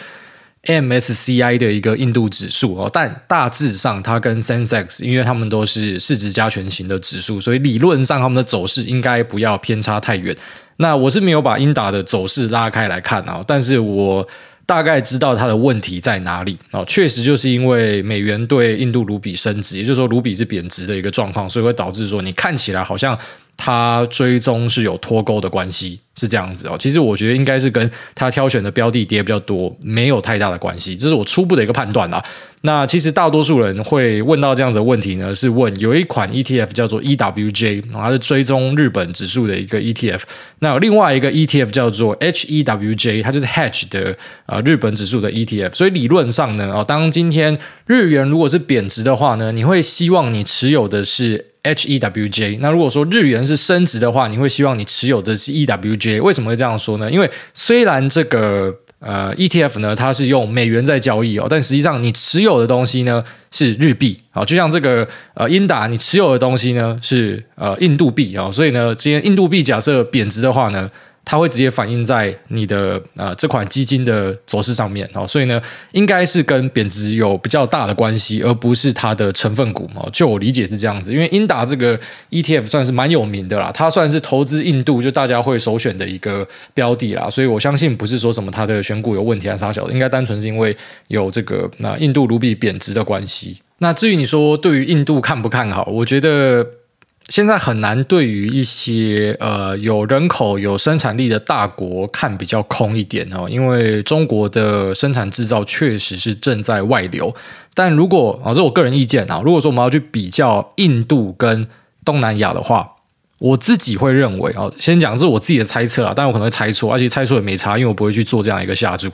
MSCI 的一个印度指数哦，但大致上它跟 Sensex，因为他们都是市值加权型的指数，所以理论上他们的走势应该不要偏差太远。那我是没有把 INDA 的走势拉开来看啊，但是我。大概知道它的问题在哪里。哦，确实就是因为美元对印度卢比升值，也就是说卢比是贬值的一个状况，所以会导致说你看起来好像它追踪是有脱钩的关系。是这样子哦，其实我觉得应该是跟他挑选的标的跌比较多，没有太大的关系，这是我初步的一个判断啦。那其实大多数人会问到这样子的问题呢，是问有一款 ETF 叫做 EWJ，它是追踪日本指数的一个 ETF。那另外一个 ETF 叫做 HEWJ，它就是 Hedge 的啊日本指数的 ETF。所以理论上呢，哦，当今天日元如果是贬值的话呢，你会希望你持有的是。HEWJ，那如果说日元是升值的话，你会希望你持有的是 EWJ。为什么会这样说呢？因为虽然这个呃 ETF 呢，它是用美元在交易哦，但实际上你持有的东西呢是日币啊，就像这个呃英达，你持有的东西呢是呃印度币啊，所以呢，今天印度币假设贬值的话呢。它会直接反映在你的呃这款基金的走势上面哦，所以呢，应该是跟贬值有比较大的关系，而不是它的成分股哦。就我理解是这样子，因为英达这个 ETF 算是蛮有名的啦，它算是投资印度就大家会首选的一个标的啦，所以我相信不是说什么它的选股有问题啊啥小的，应该单纯是因为有这个那印度卢比贬值的关系。那至于你说对于印度看不看好，我觉得。现在很难对于一些呃有人口、有生产力的大国看比较空一点哦，因为中国的生产制造确实是正在外流。但如果啊，这是我个人意见啊，如果说我们要去比较印度跟东南亚的话，我自己会认为啊，先讲这是我自己的猜测啊，但我可能会猜错，而且猜错也没差，因为我不会去做这样一个下注。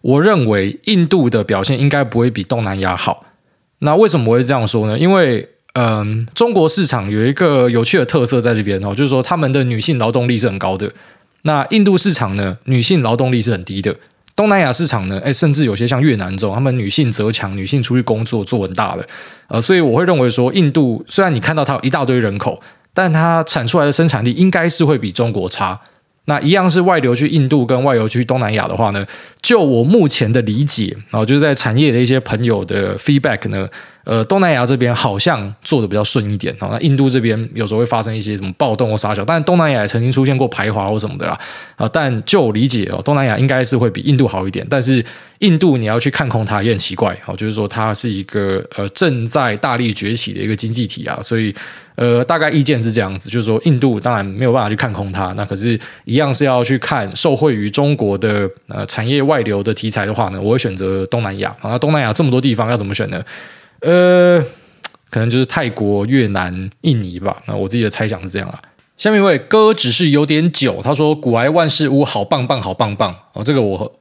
我认为印度的表现应该不会比东南亚好。那为什么我会这样说呢？因为嗯，中国市场有一个有趣的特色在这边哦，就是说他们的女性劳动力是很高的。那印度市场呢，女性劳动力是很低的。东南亚市场呢，哎，甚至有些像越南这种，他们女性则强，女性出去工作做很大的。呃，所以我会认为说，印度虽然你看到它有一大堆人口，但它产出来的生产力应该是会比中国差。那一样是外流去印度跟外流去东南亚的话呢，就我目前的理解，然后就是在产业的一些朋友的 feedback 呢，呃，东南亚这边好像做的比较顺一点，那印度这边有时候会发生一些什么暴动或杀小，但东南亚也曾经出现过排华或什么的啦，啊，但就我理解哦，东南亚应该是会比印度好一点，但是印度你要去看空它也很奇怪，哦，就是说它是一个呃正在大力崛起的一个经济体啊，所以。呃，大概意见是这样子，就是说印度当然没有办法去看空它，那可是，一样是要去看受惠于中国的呃产业外流的题材的话呢，我会选择东南亚啊。东南亚这么多地方要怎么选呢？呃，可能就是泰国、越南、印尼吧。那我自己的猜想是这样啊。下面一位哥只是有点久，他说古埃万事屋好棒棒，好棒棒哦，这个我。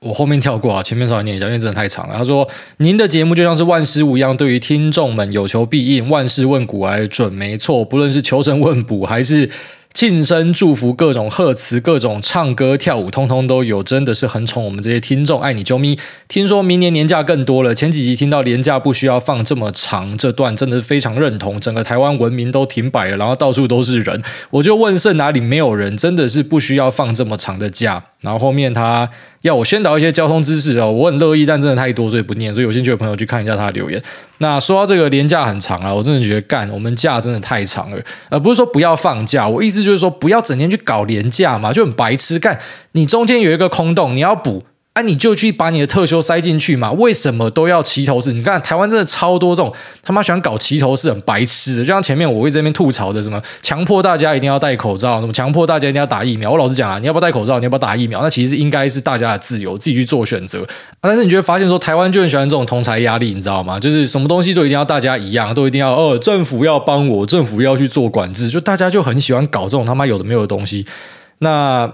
我后面跳过啊，前面稍微念一下，因为真的太长了。他说：“您的节目就像是万事屋一样，对于听众们有求必应，万事问古埃准没错。不论是求神问卜还是。”庆生祝福，各种贺词，各种唱歌跳舞，通通都有，真的是很宠我们这些听众，爱你啾咪。听说明年年假更多了，前几集听到年假不需要放这么长，这段真的是非常认同。整个台湾文明都停摆了，然后到处都是人，我就问是哪里没有人？真的是不需要放这么长的假。然后后面他要我宣导一些交通知识哦，我很乐意，但真的太多，所以不念。所以有兴趣的朋友去看一下他的留言。那说到这个年假很长啊，我真的觉得干，我们假真的太长了。而不是说不要放假，我意思就是说不要整天去搞年假嘛，就很白痴干。你中间有一个空洞，你要补。啊，你就去把你的特休塞进去嘛？为什么都要齐头式？你看台湾真的超多这种他妈喜欢搞齐头式，很白痴的。就像前面我会在这边吐槽的，什么强迫大家一定要戴口罩，什么强迫大家一定要打疫苗。我老实讲啊，你要不要戴口罩？你要不要打疫苗？那其实应该是大家的自由，自己去做选择。但是你觉得发现说台湾就很喜欢这种同侪压力，你知道吗？就是什么东西都一定要大家一样，都一定要哦，政府要帮我，政府要去做管制，就大家就很喜欢搞这种他妈有的没有的东西。那。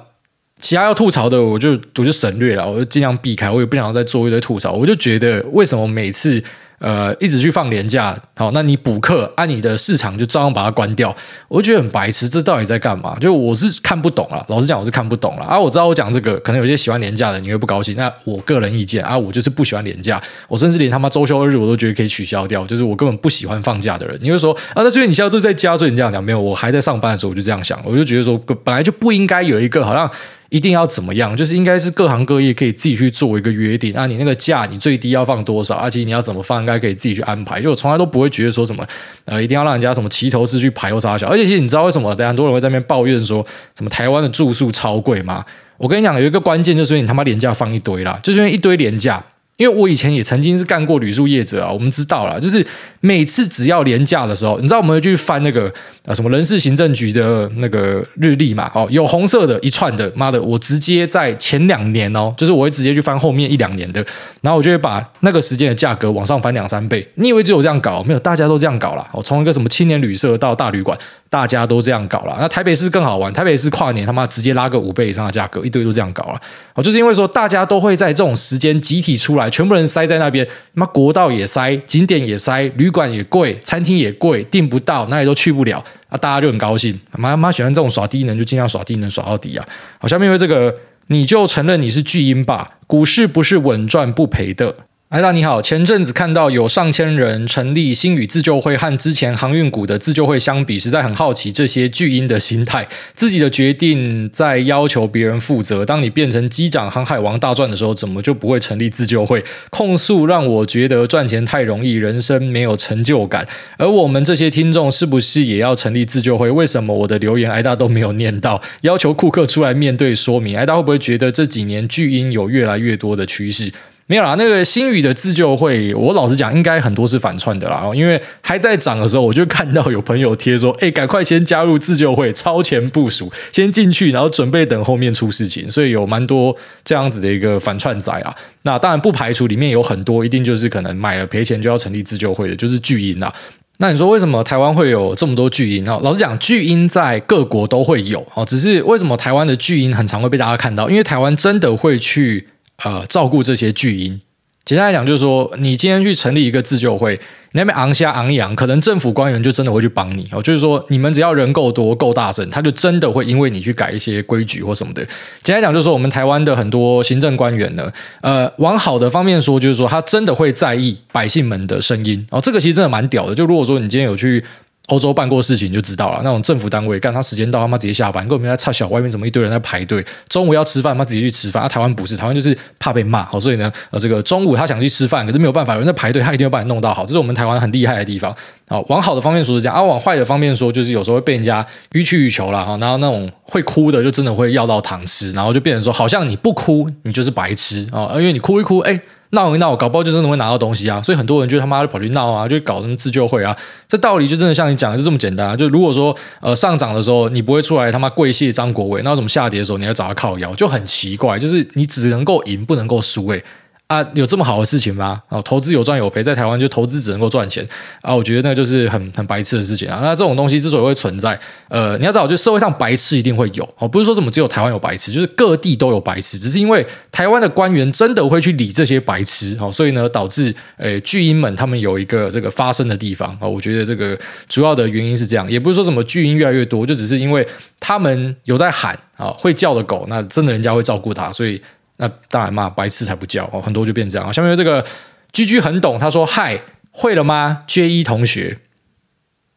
其他要吐槽的，我就我就省略了，我就尽量避开，我也不想要再做一堆吐槽。我就觉得，为什么每次呃一直去放年假，好，那你补课，按、你的市场就照样把它关掉，我就觉得很白痴，这到底在干嘛？就我是看不懂了，老实讲，我是看不懂了。啊，我知道我讲这个，可能有些喜欢年假的你会不高兴。那我个人意见啊，我就是不喜欢年假，我甚至连他妈周休二日我都觉得可以取消掉，就是我根本不喜欢放假的人。你会说啊，那所以你现在都在家，所以你这样讲没有？我还在上班的时候我就这样想，我就觉得说本来就不应该有一个好像。一定要怎么样？就是应该是各行各业可以自己去做一个约定啊，你那个价你最低要放多少？而且你要怎么放，应该可以自己去安排。就我从来都不会觉得说什么呃，一定要让人家什么齐头式去排或啥小。而且其实你知道为什么？很多人会在那边抱怨说什么台湾的住宿超贵吗？我跟你讲，有一个关键就是因为你他妈廉价放一堆啦，就是因为一堆廉价。因为我以前也曾经是干过旅宿业者啊，我们知道了，就是每次只要廉价的时候，你知道我们会去翻那个啊什么人事行政局的那个日历嘛？哦，有红色的一串的，妈的，我直接在前两年哦，就是我会直接去翻后面一两年的，然后我就会把那个时间的价格往上翻两三倍。你以为只有这样搞？没有，大家都这样搞了。我从一个什么青年旅社到大旅馆。大家都这样搞了，那台北市更好玩。台北市跨年他妈直接拉个五倍以上的价格，一堆都这样搞了。哦，就是因为说大家都会在这种时间集体出来，全部人塞在那边，妈国道也塞，景点也塞，旅馆也贵，餐厅也贵，订不到，哪里都去不了啊！大家就很高兴，妈妈喜欢这种耍低能，就尽量耍低能耍到底啊！好，下面因为这个，你就承认你是巨婴吧？股市不是稳赚不赔的。艾大你好，前阵子看到有上千人成立星宇自救会，和之前航运股的自救会相比，实在很好奇这些巨婴的心态，自己的决定在要求别人负责。当你变成机长、航海王大赚的时候，怎么就不会成立自救会？控诉让我觉得赚钱太容易，人生没有成就感。而我们这些听众是不是也要成立自救会？为什么我的留言艾大都没有念到？要求库克出来面对说明，艾大会不会觉得这几年巨婴有越来越多的趋势？没有啦，那个新宇的自救会，我老实讲，应该很多是反串的啦。因为还在涨的时候，我就看到有朋友贴说：“哎，赶快先加入自救会，超前部署，先进去，然后准备等后面出事情。”所以有蛮多这样子的一个反串仔啊。那当然不排除里面有很多一定就是可能买了赔钱就要成立自救会的，就是巨婴啦。那你说为什么台湾会有这么多巨婴啊？老实讲，巨婴在各国都会有哦，只是为什么台湾的巨婴很常会被大家看到？因为台湾真的会去。呃，照顾这些巨婴，简单来讲就是说，你今天去成立一个自救会，你那边昂虾昂羊，可能政府官员就真的会去帮你哦。就是说，你们只要人够多、够大声，他就真的会因为你去改一些规矩或什么的。简单来讲就是说，我们台湾的很多行政官员呢，呃，往好的方面说，就是说他真的会在意百姓们的声音哦。这个其实真的蛮屌的。就如果说你今天有去。欧洲办过事情你就知道了，那种政府单位干他时间到他妈直接下班，根本没在差小外面怎么一堆人在排队，中午要吃饭他妈直接去吃饭。啊，台湾不是，台湾就是怕被骂，好，所以呢，呃，这个中午他想去吃饭，可是没有办法，有人在排队，他一定要把你弄到好，这是我们台湾很厉害的地方。好，往好的方面说是这样，啊，往坏的方面说就是有时候会被人家予取予求了哈，然后那种会哭的就真的会要到糖吃，然后就变成说好像你不哭你就是白痴啊，因为你哭一哭，哎。闹一闹，搞不好就真的会拿到东西啊！所以很多人就他妈的跑去闹啊，就搞什么自救会啊。这道理就真的像你讲的，就这么简单啊。就如果说呃上涨的时候你不会出来他妈跪谢张国伟，那怎么下跌的时候你要找他靠腰，就很奇怪。就是你只能够赢，不能够输，诶。啊，有这么好的事情吗？啊，投资有赚有赔，在台湾就投资只能够赚钱啊，我觉得那就是很很白痴的事情啊。那这种东西之所以会存在，呃，你要知道，就社会上白痴一定会有哦，不是说怎么只有台湾有白痴，就是各地都有白痴，只是因为台湾的官员真的会去理这些白痴哦，所以呢，导致呃巨婴们他们有一个这个发声的地方啊。我觉得这个主要的原因是这样，也不是说什么巨婴越来越多，就只是因为他们有在喊啊，会叫的狗，那真的人家会照顾他，所以。那当然嘛，白痴才不叫哦，很多就变这样。下面有这个居居很懂，他说：“嗨，会了吗？J 一同学，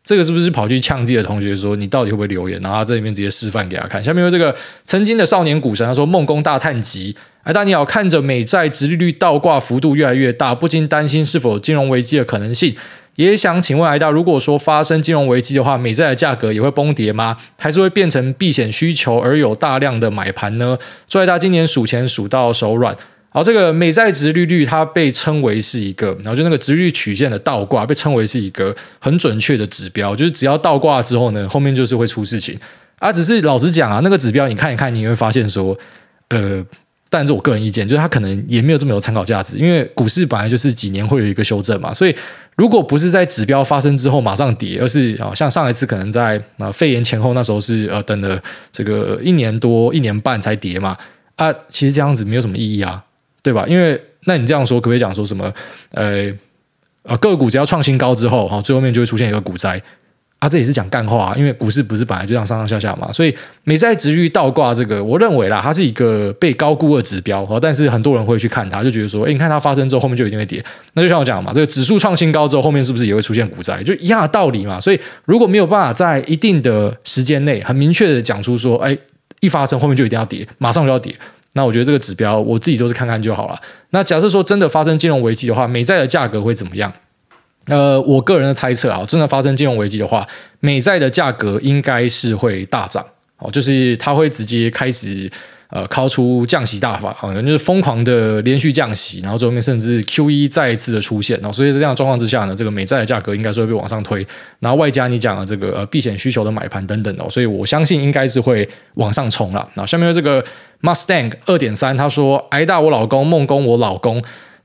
这个是不是跑去呛自己的同学说你到底会不会留言？然后他这里面直接示范给他看。下面有这个曾经的少年股神，他说：梦工大探级，哎，大你好，看着美债殖利率倒挂幅度越来越大，不禁担心是否金融危机的可能性。”也想请问艾大，如果说发生金融危机的话，美债的价格也会崩跌吗？还是会变成避险需求而有大量的买盘呢？祝癌大今年数钱数到手软。好，这个美债殖利率它被称为是一个，然后就那个殖利率曲线的倒挂被称为是一个很准确的指标，就是只要倒挂之后呢，后面就是会出事情。啊，只是老实讲啊，那个指标你看一看，你会发现说，呃。但是我个人意见，就是它可能也没有这么有参考价值，因为股市本来就是几年会有一个修正嘛，所以如果不是在指标发生之后马上跌，而是啊像上一次可能在啊肺炎前后那时候是呃等了这个一年多一年半才跌嘛啊，其实这样子没有什么意义啊，对吧？因为那你这样说可不可以讲说什么呃呃个股只要创新高之后，哈最后面就会出现一个股灾。啊，这也是讲干话啊，因为股市不是本来就这样上上下下嘛，所以美债殖率倒挂这个，我认为啦，它是一个被高估的指标，但是很多人会去看它，就觉得说，哎，你看它发生之后，后面就一定会跌。那就像我讲嘛，这个指数创新高之后，后面是不是也会出现股灾？就一样的道理嘛。所以如果没有办法在一定的时间内很明确的讲出说，哎，一发生后面就一定要跌，马上就要跌，那我觉得这个指标我自己都是看看就好了。那假设说真的发生金融危机的话，美债的价格会怎么样？呃，我个人的猜测啊，真的发生金融危机的话，美债的价格应该是会大涨哦，就是它会直接开始呃，抛出降息大法啊，就是疯狂的连续降息，然后最后面甚至 QE 再一次的出现然哦，所以在这样状况之下呢，这个美债的价格应该是会被往上推，然后外加你讲的这个避险需求的买盘等等哦，所以我相信应该是会往上冲了。那下面这个 Mustang 二点三，他说：挨大我老公，梦工我老公。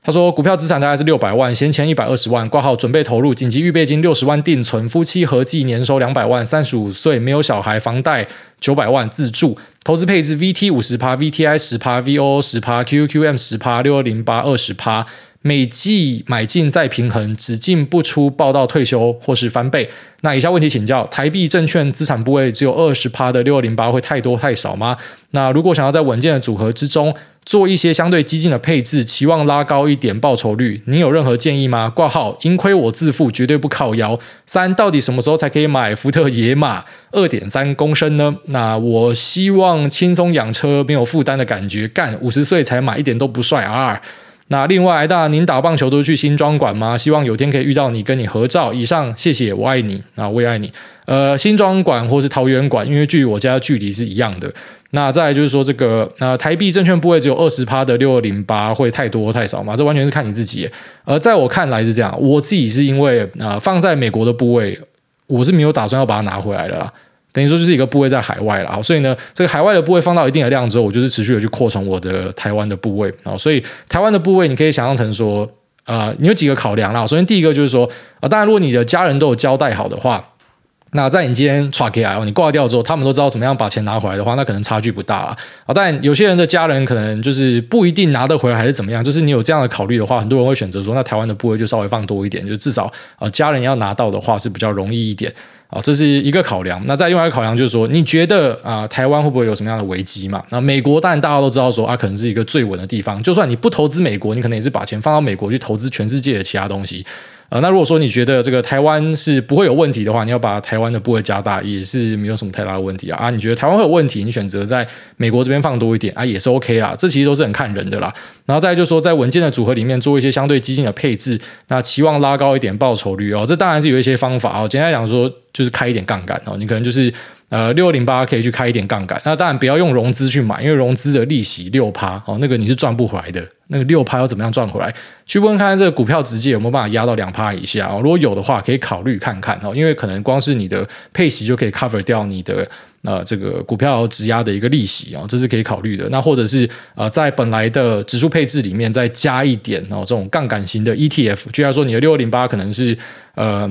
他说：“股票资产大概是六百万，闲钱一百二十万，挂号准备投入，紧急预备金六十万定存，夫妻合计年收两百万，三十五岁，没有小孩，房贷九百万，自住，投资配置 VT 五十趴，VTI 十趴，VOO 十趴，QQM 十趴，六二零八二十趴。”每季买进再平衡，只进不出，报到退休或是翻倍。那以下问题请教：台币证券资产部位只有二十趴的六二零八会太多太少吗？那如果想要在稳健的组合之中做一些相对激进的配置，期望拉高一点报酬率，您有任何建议吗？挂号，盈亏我自负，绝对不靠腰。三，到底什么时候才可以买福特野马二点三公升呢？那我希望轻松养车，没有负担的感觉。干，五十岁才买，一点都不帅啊！那另外，大您打棒球都去新庄馆吗？希望有天可以遇到你，跟你合照。以上，谢谢，我爱你。啊，我也爱你。呃新庄馆或是桃园馆，因为距离我家的距离是一样的。那再来就是说这个呃台币证券部位只有二十趴的六二零八会太多太少嘛？这完全是看你自己。而在我看来是这样，我自己是因为呃放在美国的部位，我是没有打算要把它拿回来的啦。等于说就是一个部位在海外了，所以呢，这个海外的部位放到一定的量之后，我就是持续的去扩充我的台湾的部位啊。所以台湾的部位，你可以想象成说，呃，你有几个考量啦。首先第一个就是说，啊，当然如果你的家人都有交代好的话，那在你今天唰起来，你挂掉之后，他们都知道怎么样把钱拿回来的话，那可能差距不大了啊。但有些人的家人可能就是不一定拿得回来，还是怎么样？就是你有这样的考虑的话，很多人会选择说，那台湾的部位就稍微放多一点，就至少啊，家人要拿到的话是比较容易一点。啊，这是一个考量。那再另外一个考量就是说，你觉得啊、台湾会不会有什么样的危机嘛？那美国当然大家都知道说啊，可能是一个最稳的地方。就算你不投资美国，你可能也是把钱放到美国去投资全世界的其他东西。呃，那如果说你觉得这个台湾是不会有问题的话，你要把台湾的部位加大，也是没有什么太大的问题啊。啊，你觉得台湾会有问题，你选择在美国这边放多一点啊，也是 OK 啦。这其实都是很看人的啦。然后再就是说，在稳健的组合里面做一些相对激进的配置，那期望拉高一点报酬率哦。这当然是有一些方法哦。简单来讲说，就是开一点杠杆哦。你可能就是。呃，六零八可以去开一点杠杆，那当然不要用融资去买，因为融资的利息六趴哦，那个你是赚不回来的。那个六趴要怎么样赚回来？去问看看这个股票直接有没有办法压到两趴以下哦。如果有的话，可以考虑看看哦，因为可能光是你的配息就可以 cover 掉你的呃这个股票质押的一个利息哦，这是可以考虑的。那或者是呃在本来的指数配置里面再加一点哦，这种杠杆型的 ETF，就像说你的六二零八可能是呃。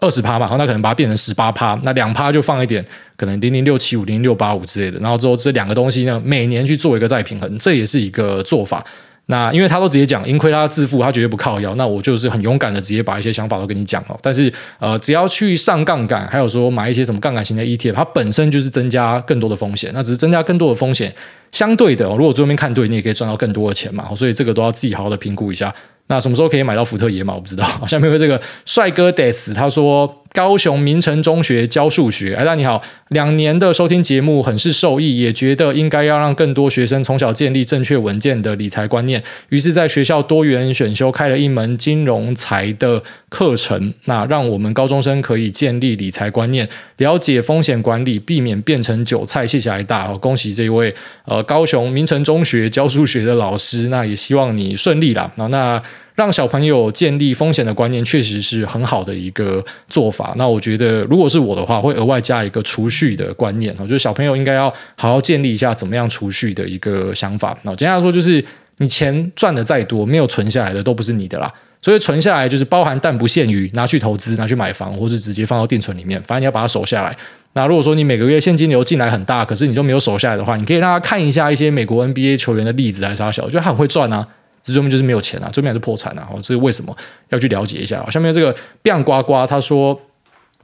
二十趴嘛，然后那可能把它变成十八趴，那两趴就放一点，可能零零六七五、零零六八五之类的，然后之后这两个东西呢，每年去做一个再平衡，这也是一个做法。那因为他都直接讲，盈亏他自负，他绝对不靠腰。那我就是很勇敢的直接把一些想法都跟你讲哦。但是呃，只要去上杠杆，还有说买一些什么杠杆型的 ETF，它本身就是增加更多的风险。那只是增加更多的风险，相对的，如果最后面看对，你也可以赚到更多的钱嘛。所以这个都要自己好好的评估一下。那什么时候可以买到福特野马？我不知道。下面有这个帅哥 Des，他说高雄明诚中学教数学。哎，大你好，两年的收听节目很是受益，也觉得应该要让更多学生从小建立正确稳健的理财观念。于是，在学校多元选修开了一门金融财的课程，那让我们高中生可以建立理财观念，了解风险管理，避免变成韭菜。谢谢来大，恭喜这一位呃高雄明诚中学教数学的老师。那也希望你顺利啦。那。让小朋友建立风险的观念，确实是很好的一个做法。那我觉得，如果是我的话，会额外加一个储蓄的观念。我觉得小朋友应该要好好建立一下怎么样储蓄的一个想法。那简单来说，就是你钱赚的再多，没有存下来的都不是你的啦。所以存下来就是包含但不限于拿去投资、拿去买房，或是直接放到定存里面。反正你要把它守下来。那如果说你每个月现金流进来很大，可是你都没有守下来的话，你可以让他看一下一些美国 NBA 球员的例子，还是啥小，我觉得他很会赚啊。最后就是没有钱啊，最后面还是破产啊，这是为什么？要去了解一下。下面这个变呱呱他说：“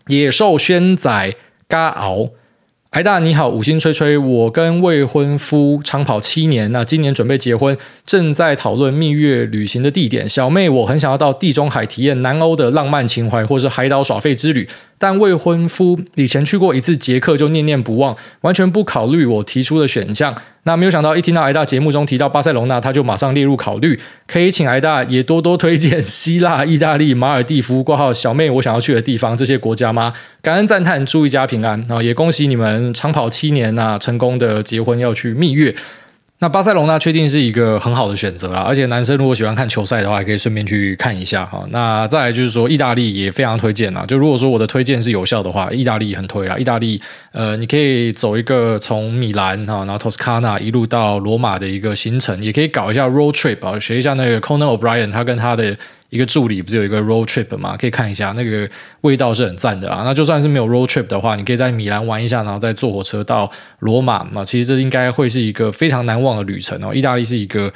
野兽轩仔嘎敖，艾大你好，五星吹吹，我跟未婚夫长跑七年，那今年准备结婚，正在讨论蜜月旅行的地点。小妹，我很想要到地中海体验南欧的浪漫情怀，或是海岛耍废之旅。”但未婚夫以前去过一次捷克就念念不忘，完全不考虑我提出的选项。那没有想到一听到癌大节目中提到巴塞隆纳，他就马上列入考虑。可以请癌大也多多推荐希腊、意大利、马尔地夫（括号小妹我想要去的地方）这些国家吗？感恩赞叹，祝一家平安啊！也恭喜你们长跑七年呐，成功的结婚要去蜜月。那巴塞隆那确定是一个很好的选择啦，而且男生如果喜欢看球赛的话，也可以顺便去看一下哈。那再来就是说，意大利也非常推荐啊。就如果说我的推荐是有效的话，意大利很推啦。意大利，呃，你可以走一个从米兰哈，然后托斯卡纳一路到罗马的一个行程，也可以搞一下 road trip 啊，学一下那个 Conan O'Brien 他跟他的。一个助理不是有一个 road trip 吗？可以看一下，那个味道是很赞的啊。那就算是没有 road trip 的话，你可以在米兰玩一下，然后再坐火车到罗马。那其实这应该会是一个非常难忘的旅程哦。意大利是一个。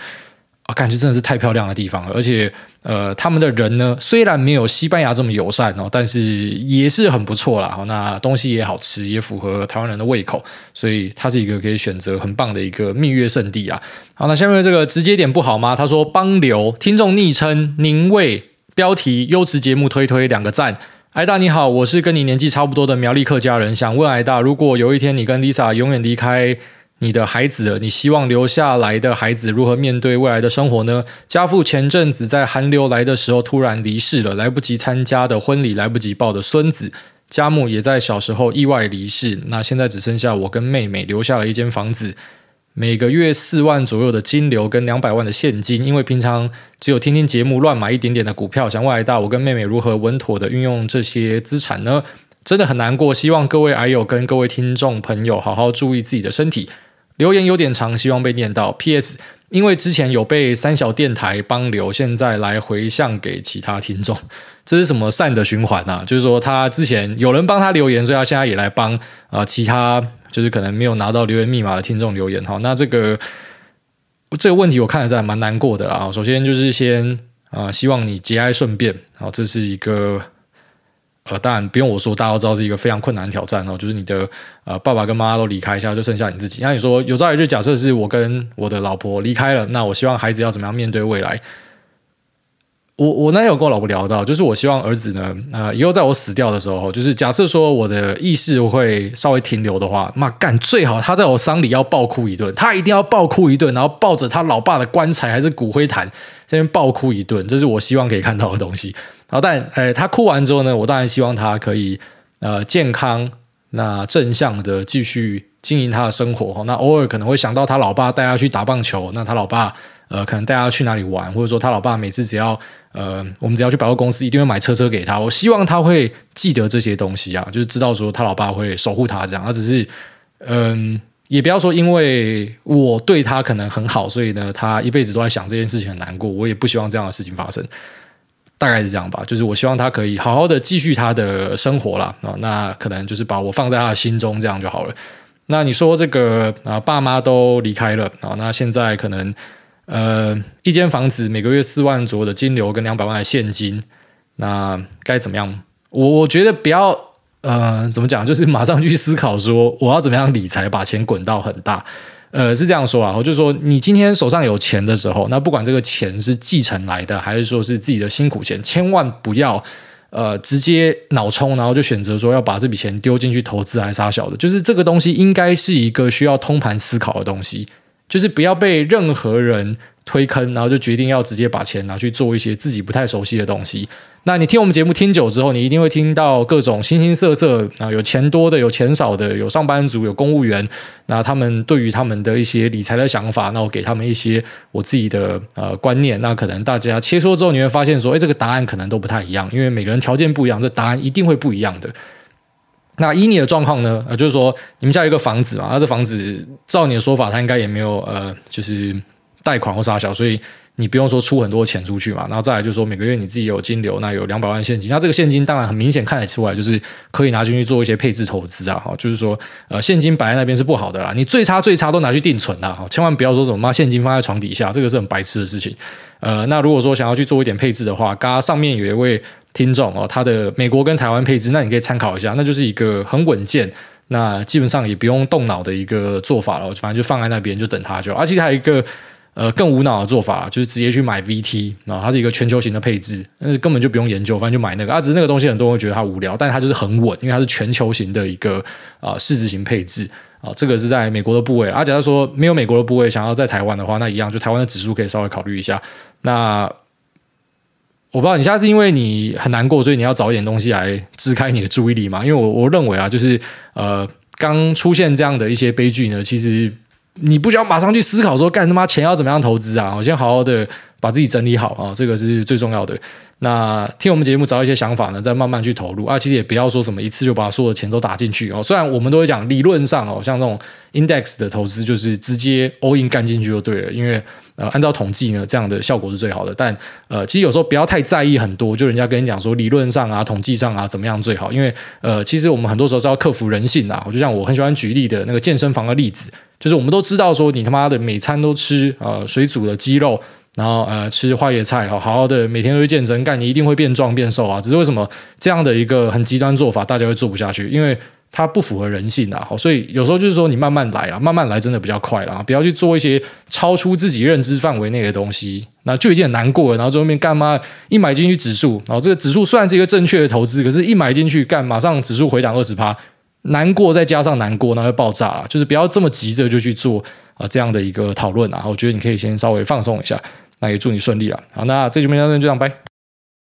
啊，感觉真的是太漂亮的地方了，而且，呃，他们的人呢，虽然没有西班牙这么友善哦，但是也是很不错啦。那东西也好吃，也符合台湾人的胃口，所以它是一个可以选择很棒的一个蜜月圣地啊。好，那下面这个直接点不好吗？他说帮流听众昵称宁为标题优质节目推推两个赞。艾大你好，我是跟你年纪差不多的苗栗客家人，想问艾大，如果有一天你跟 Lisa 永远离开。你的孩子，你希望留下来的孩子如何面对未来的生活呢？家父前阵子在寒流来的时候突然离世了，来不及参加的婚礼，来不及抱的孙子，家母也在小时候意外离世，那现在只剩下我跟妹妹，留下了一间房子，每个月四万左右的金流跟两百万的现金。因为平常只有听听节目，乱买一点点的股票，想问癌大，我跟妹妹如何稳妥的运用这些资产呢？真的很难过，希望各位癌友跟各位听众朋友好好注意自己的身体。留言有点长，希望被念到。P.S. 因为之前有被三小电台帮留，现在来回向给其他听众，这是什么善的循环啊？就是说他之前有人帮他留言，所以他现在也来帮啊、其他就是可能没有拿到留言密码的听众留言。好，那这个这个问题我看了还蛮难过的啦。首先就是先啊、希望你节哀顺变。好，这是一个。呃，当然不用我说，大家都知道是一个非常困难的挑战哦。就是你的呃爸爸跟妈妈都离开一下，就剩下你自己。那你说有朝一日，假设是我跟我的老婆离开了，那我希望孩子要怎么样面对未来？我我那天有跟我老婆聊到，就是我希望儿子呢，呃，以后在我死掉的时候，就是假设说我的意识会稍微停留的话，那干最好他在我丧礼要爆哭一顿，他一定要爆哭一顿，然后抱着他老爸的棺材还是骨灰坛，这边爆哭一顿，这是我希望可以看到的东西。然后，但呃，他哭完之后呢，我当然希望他可以呃健康、那正向的继续经营他的生活。那偶尔可能会想到他老爸带他去打棒球，那他老爸呃可能带他去哪里玩，或者说他老爸每次只要呃我们只要去百货公司，一定会买车车给他。我希望他会记得这些东西啊，就是知道说他老爸会守护他这样。他只是嗯、也不要说因为我对他可能很好，所以呢他一辈子都在想这件事情很难过。我也不希望这样的事情发生。大概是这样吧，就是我希望他可以好好的继续他的生活啦。那可能就是把我放在他的心中，这样就好了。那你说这个啊，爸妈都离开了啊，那现在可能呃，一间房子每个月四万左右的金流跟两百万的现金，那该怎么样？我我觉得不要呃，怎么讲，就是马上去思考说我要怎么样理财，把钱滚到很大。呃，是这样说啊，我就说，你今天手上有钱的时候，那不管这个钱是继承来的，还是说是自己的辛苦钱，千万不要呃直接脑冲，然后就选择说要把这笔钱丢进去投资，还是啥小的。就是这个东西应该是一个需要通盘思考的东西，就是不要被任何人推坑，然后就决定要直接把钱拿去做一些自己不太熟悉的东西。那你听我们节目听久之后，你一定会听到各种形形色色啊，有钱多的，有钱少的，有上班族，有公务员。那他们对于他们的一些理财的想法，那我给他们一些我自己的呃观念。那可能大家切磋之后，你会发现说，哎，这个答案可能都不太一样，因为每个人条件不一样，这答案一定会不一样的。那以你的状况呢？呃，就是说你们家有一个房子嘛，那这房子照你的说法，它应该也没有呃，就是贷款或啥小，所以。你不用说出很多钱出去嘛，然后再来就是说每个月你自己有金流，那有两百万现金，那这个现金当然很明显看得出来，就是可以拿进去做一些配置投资啊，哈，就是说呃现金摆在那边是不好的啦，你最差最差都拿去定存啦，哈，千万不要说什么妈现金放在床底下，这个是很白痴的事情。呃，那如果说想要去做一点配置的话，刚刚上面有一位听众哦，他的美国跟台湾配置，那你可以参考一下，那就是一个很稳健，那基本上也不用动脑的一个做法了，反正就放在那边就等它就，而且还有一个。呃，更无脑的做法就是直接去买 VT 啊，它是一个全球型的配置，但是根本就不用研究，反正就买那个啊。只是那个东西很多人会觉得它无聊，但是它就是很稳，因为它是全球型的一个啊市值型配置啊。这个是在美国的部位啊。假如说没有美国的部位，想要在台湾的话，那一样就台湾的指数可以稍微考虑一下。那我不知道你现在是因为你很难过，所以你要找一点东西来支开你的注意力嘛？因为我我认为啊，就是呃，刚出现这样的一些悲剧呢，其实。你不需要马上去思考说，干他妈钱要怎么样投资啊？我先好好的把自己整理好啊，这个是最重要的。那听我们节目找一些想法呢，再慢慢去投入啊。其实也不要说什么一次就把所有的钱都打进去哦。虽然我们都会讲理论上哦，像这种 index 的投资就是直接 all in 干进去就对了，因为呃按照统计呢，这样的效果是最好的。但呃其实有时候不要太在意很多，就人家跟你讲说理论上啊、统计上啊怎么样最好，因为呃其实我们很多时候是要克服人性啊。我就像我很喜欢举例的那个健身房的例子。就是我们都知道说，你他妈的每餐都吃呃水煮的鸡肉，然后呃吃花椰菜，好好的每天都去健身，干你一定会变壮变瘦啊！只是为什么这样的一个很极端做法，大家会做不下去？因为它不符合人性啊！所以有时候就是说你慢慢来啊，慢慢来真的比较快啦，不要去做一些超出自己认知范围内的东西，那就已经很难过了。然后最后面干嘛一买进去指数，然后这个指数虽然是一个正确的投资，可是一买进去干马上指数回档二十趴。难过再加上难过，那会爆炸了。就是不要这么急着就去做啊、呃、这样的一个讨论啊。我觉得你可以先稍微放松一下。那也祝你顺利了。好，那这期节目就这样，拜。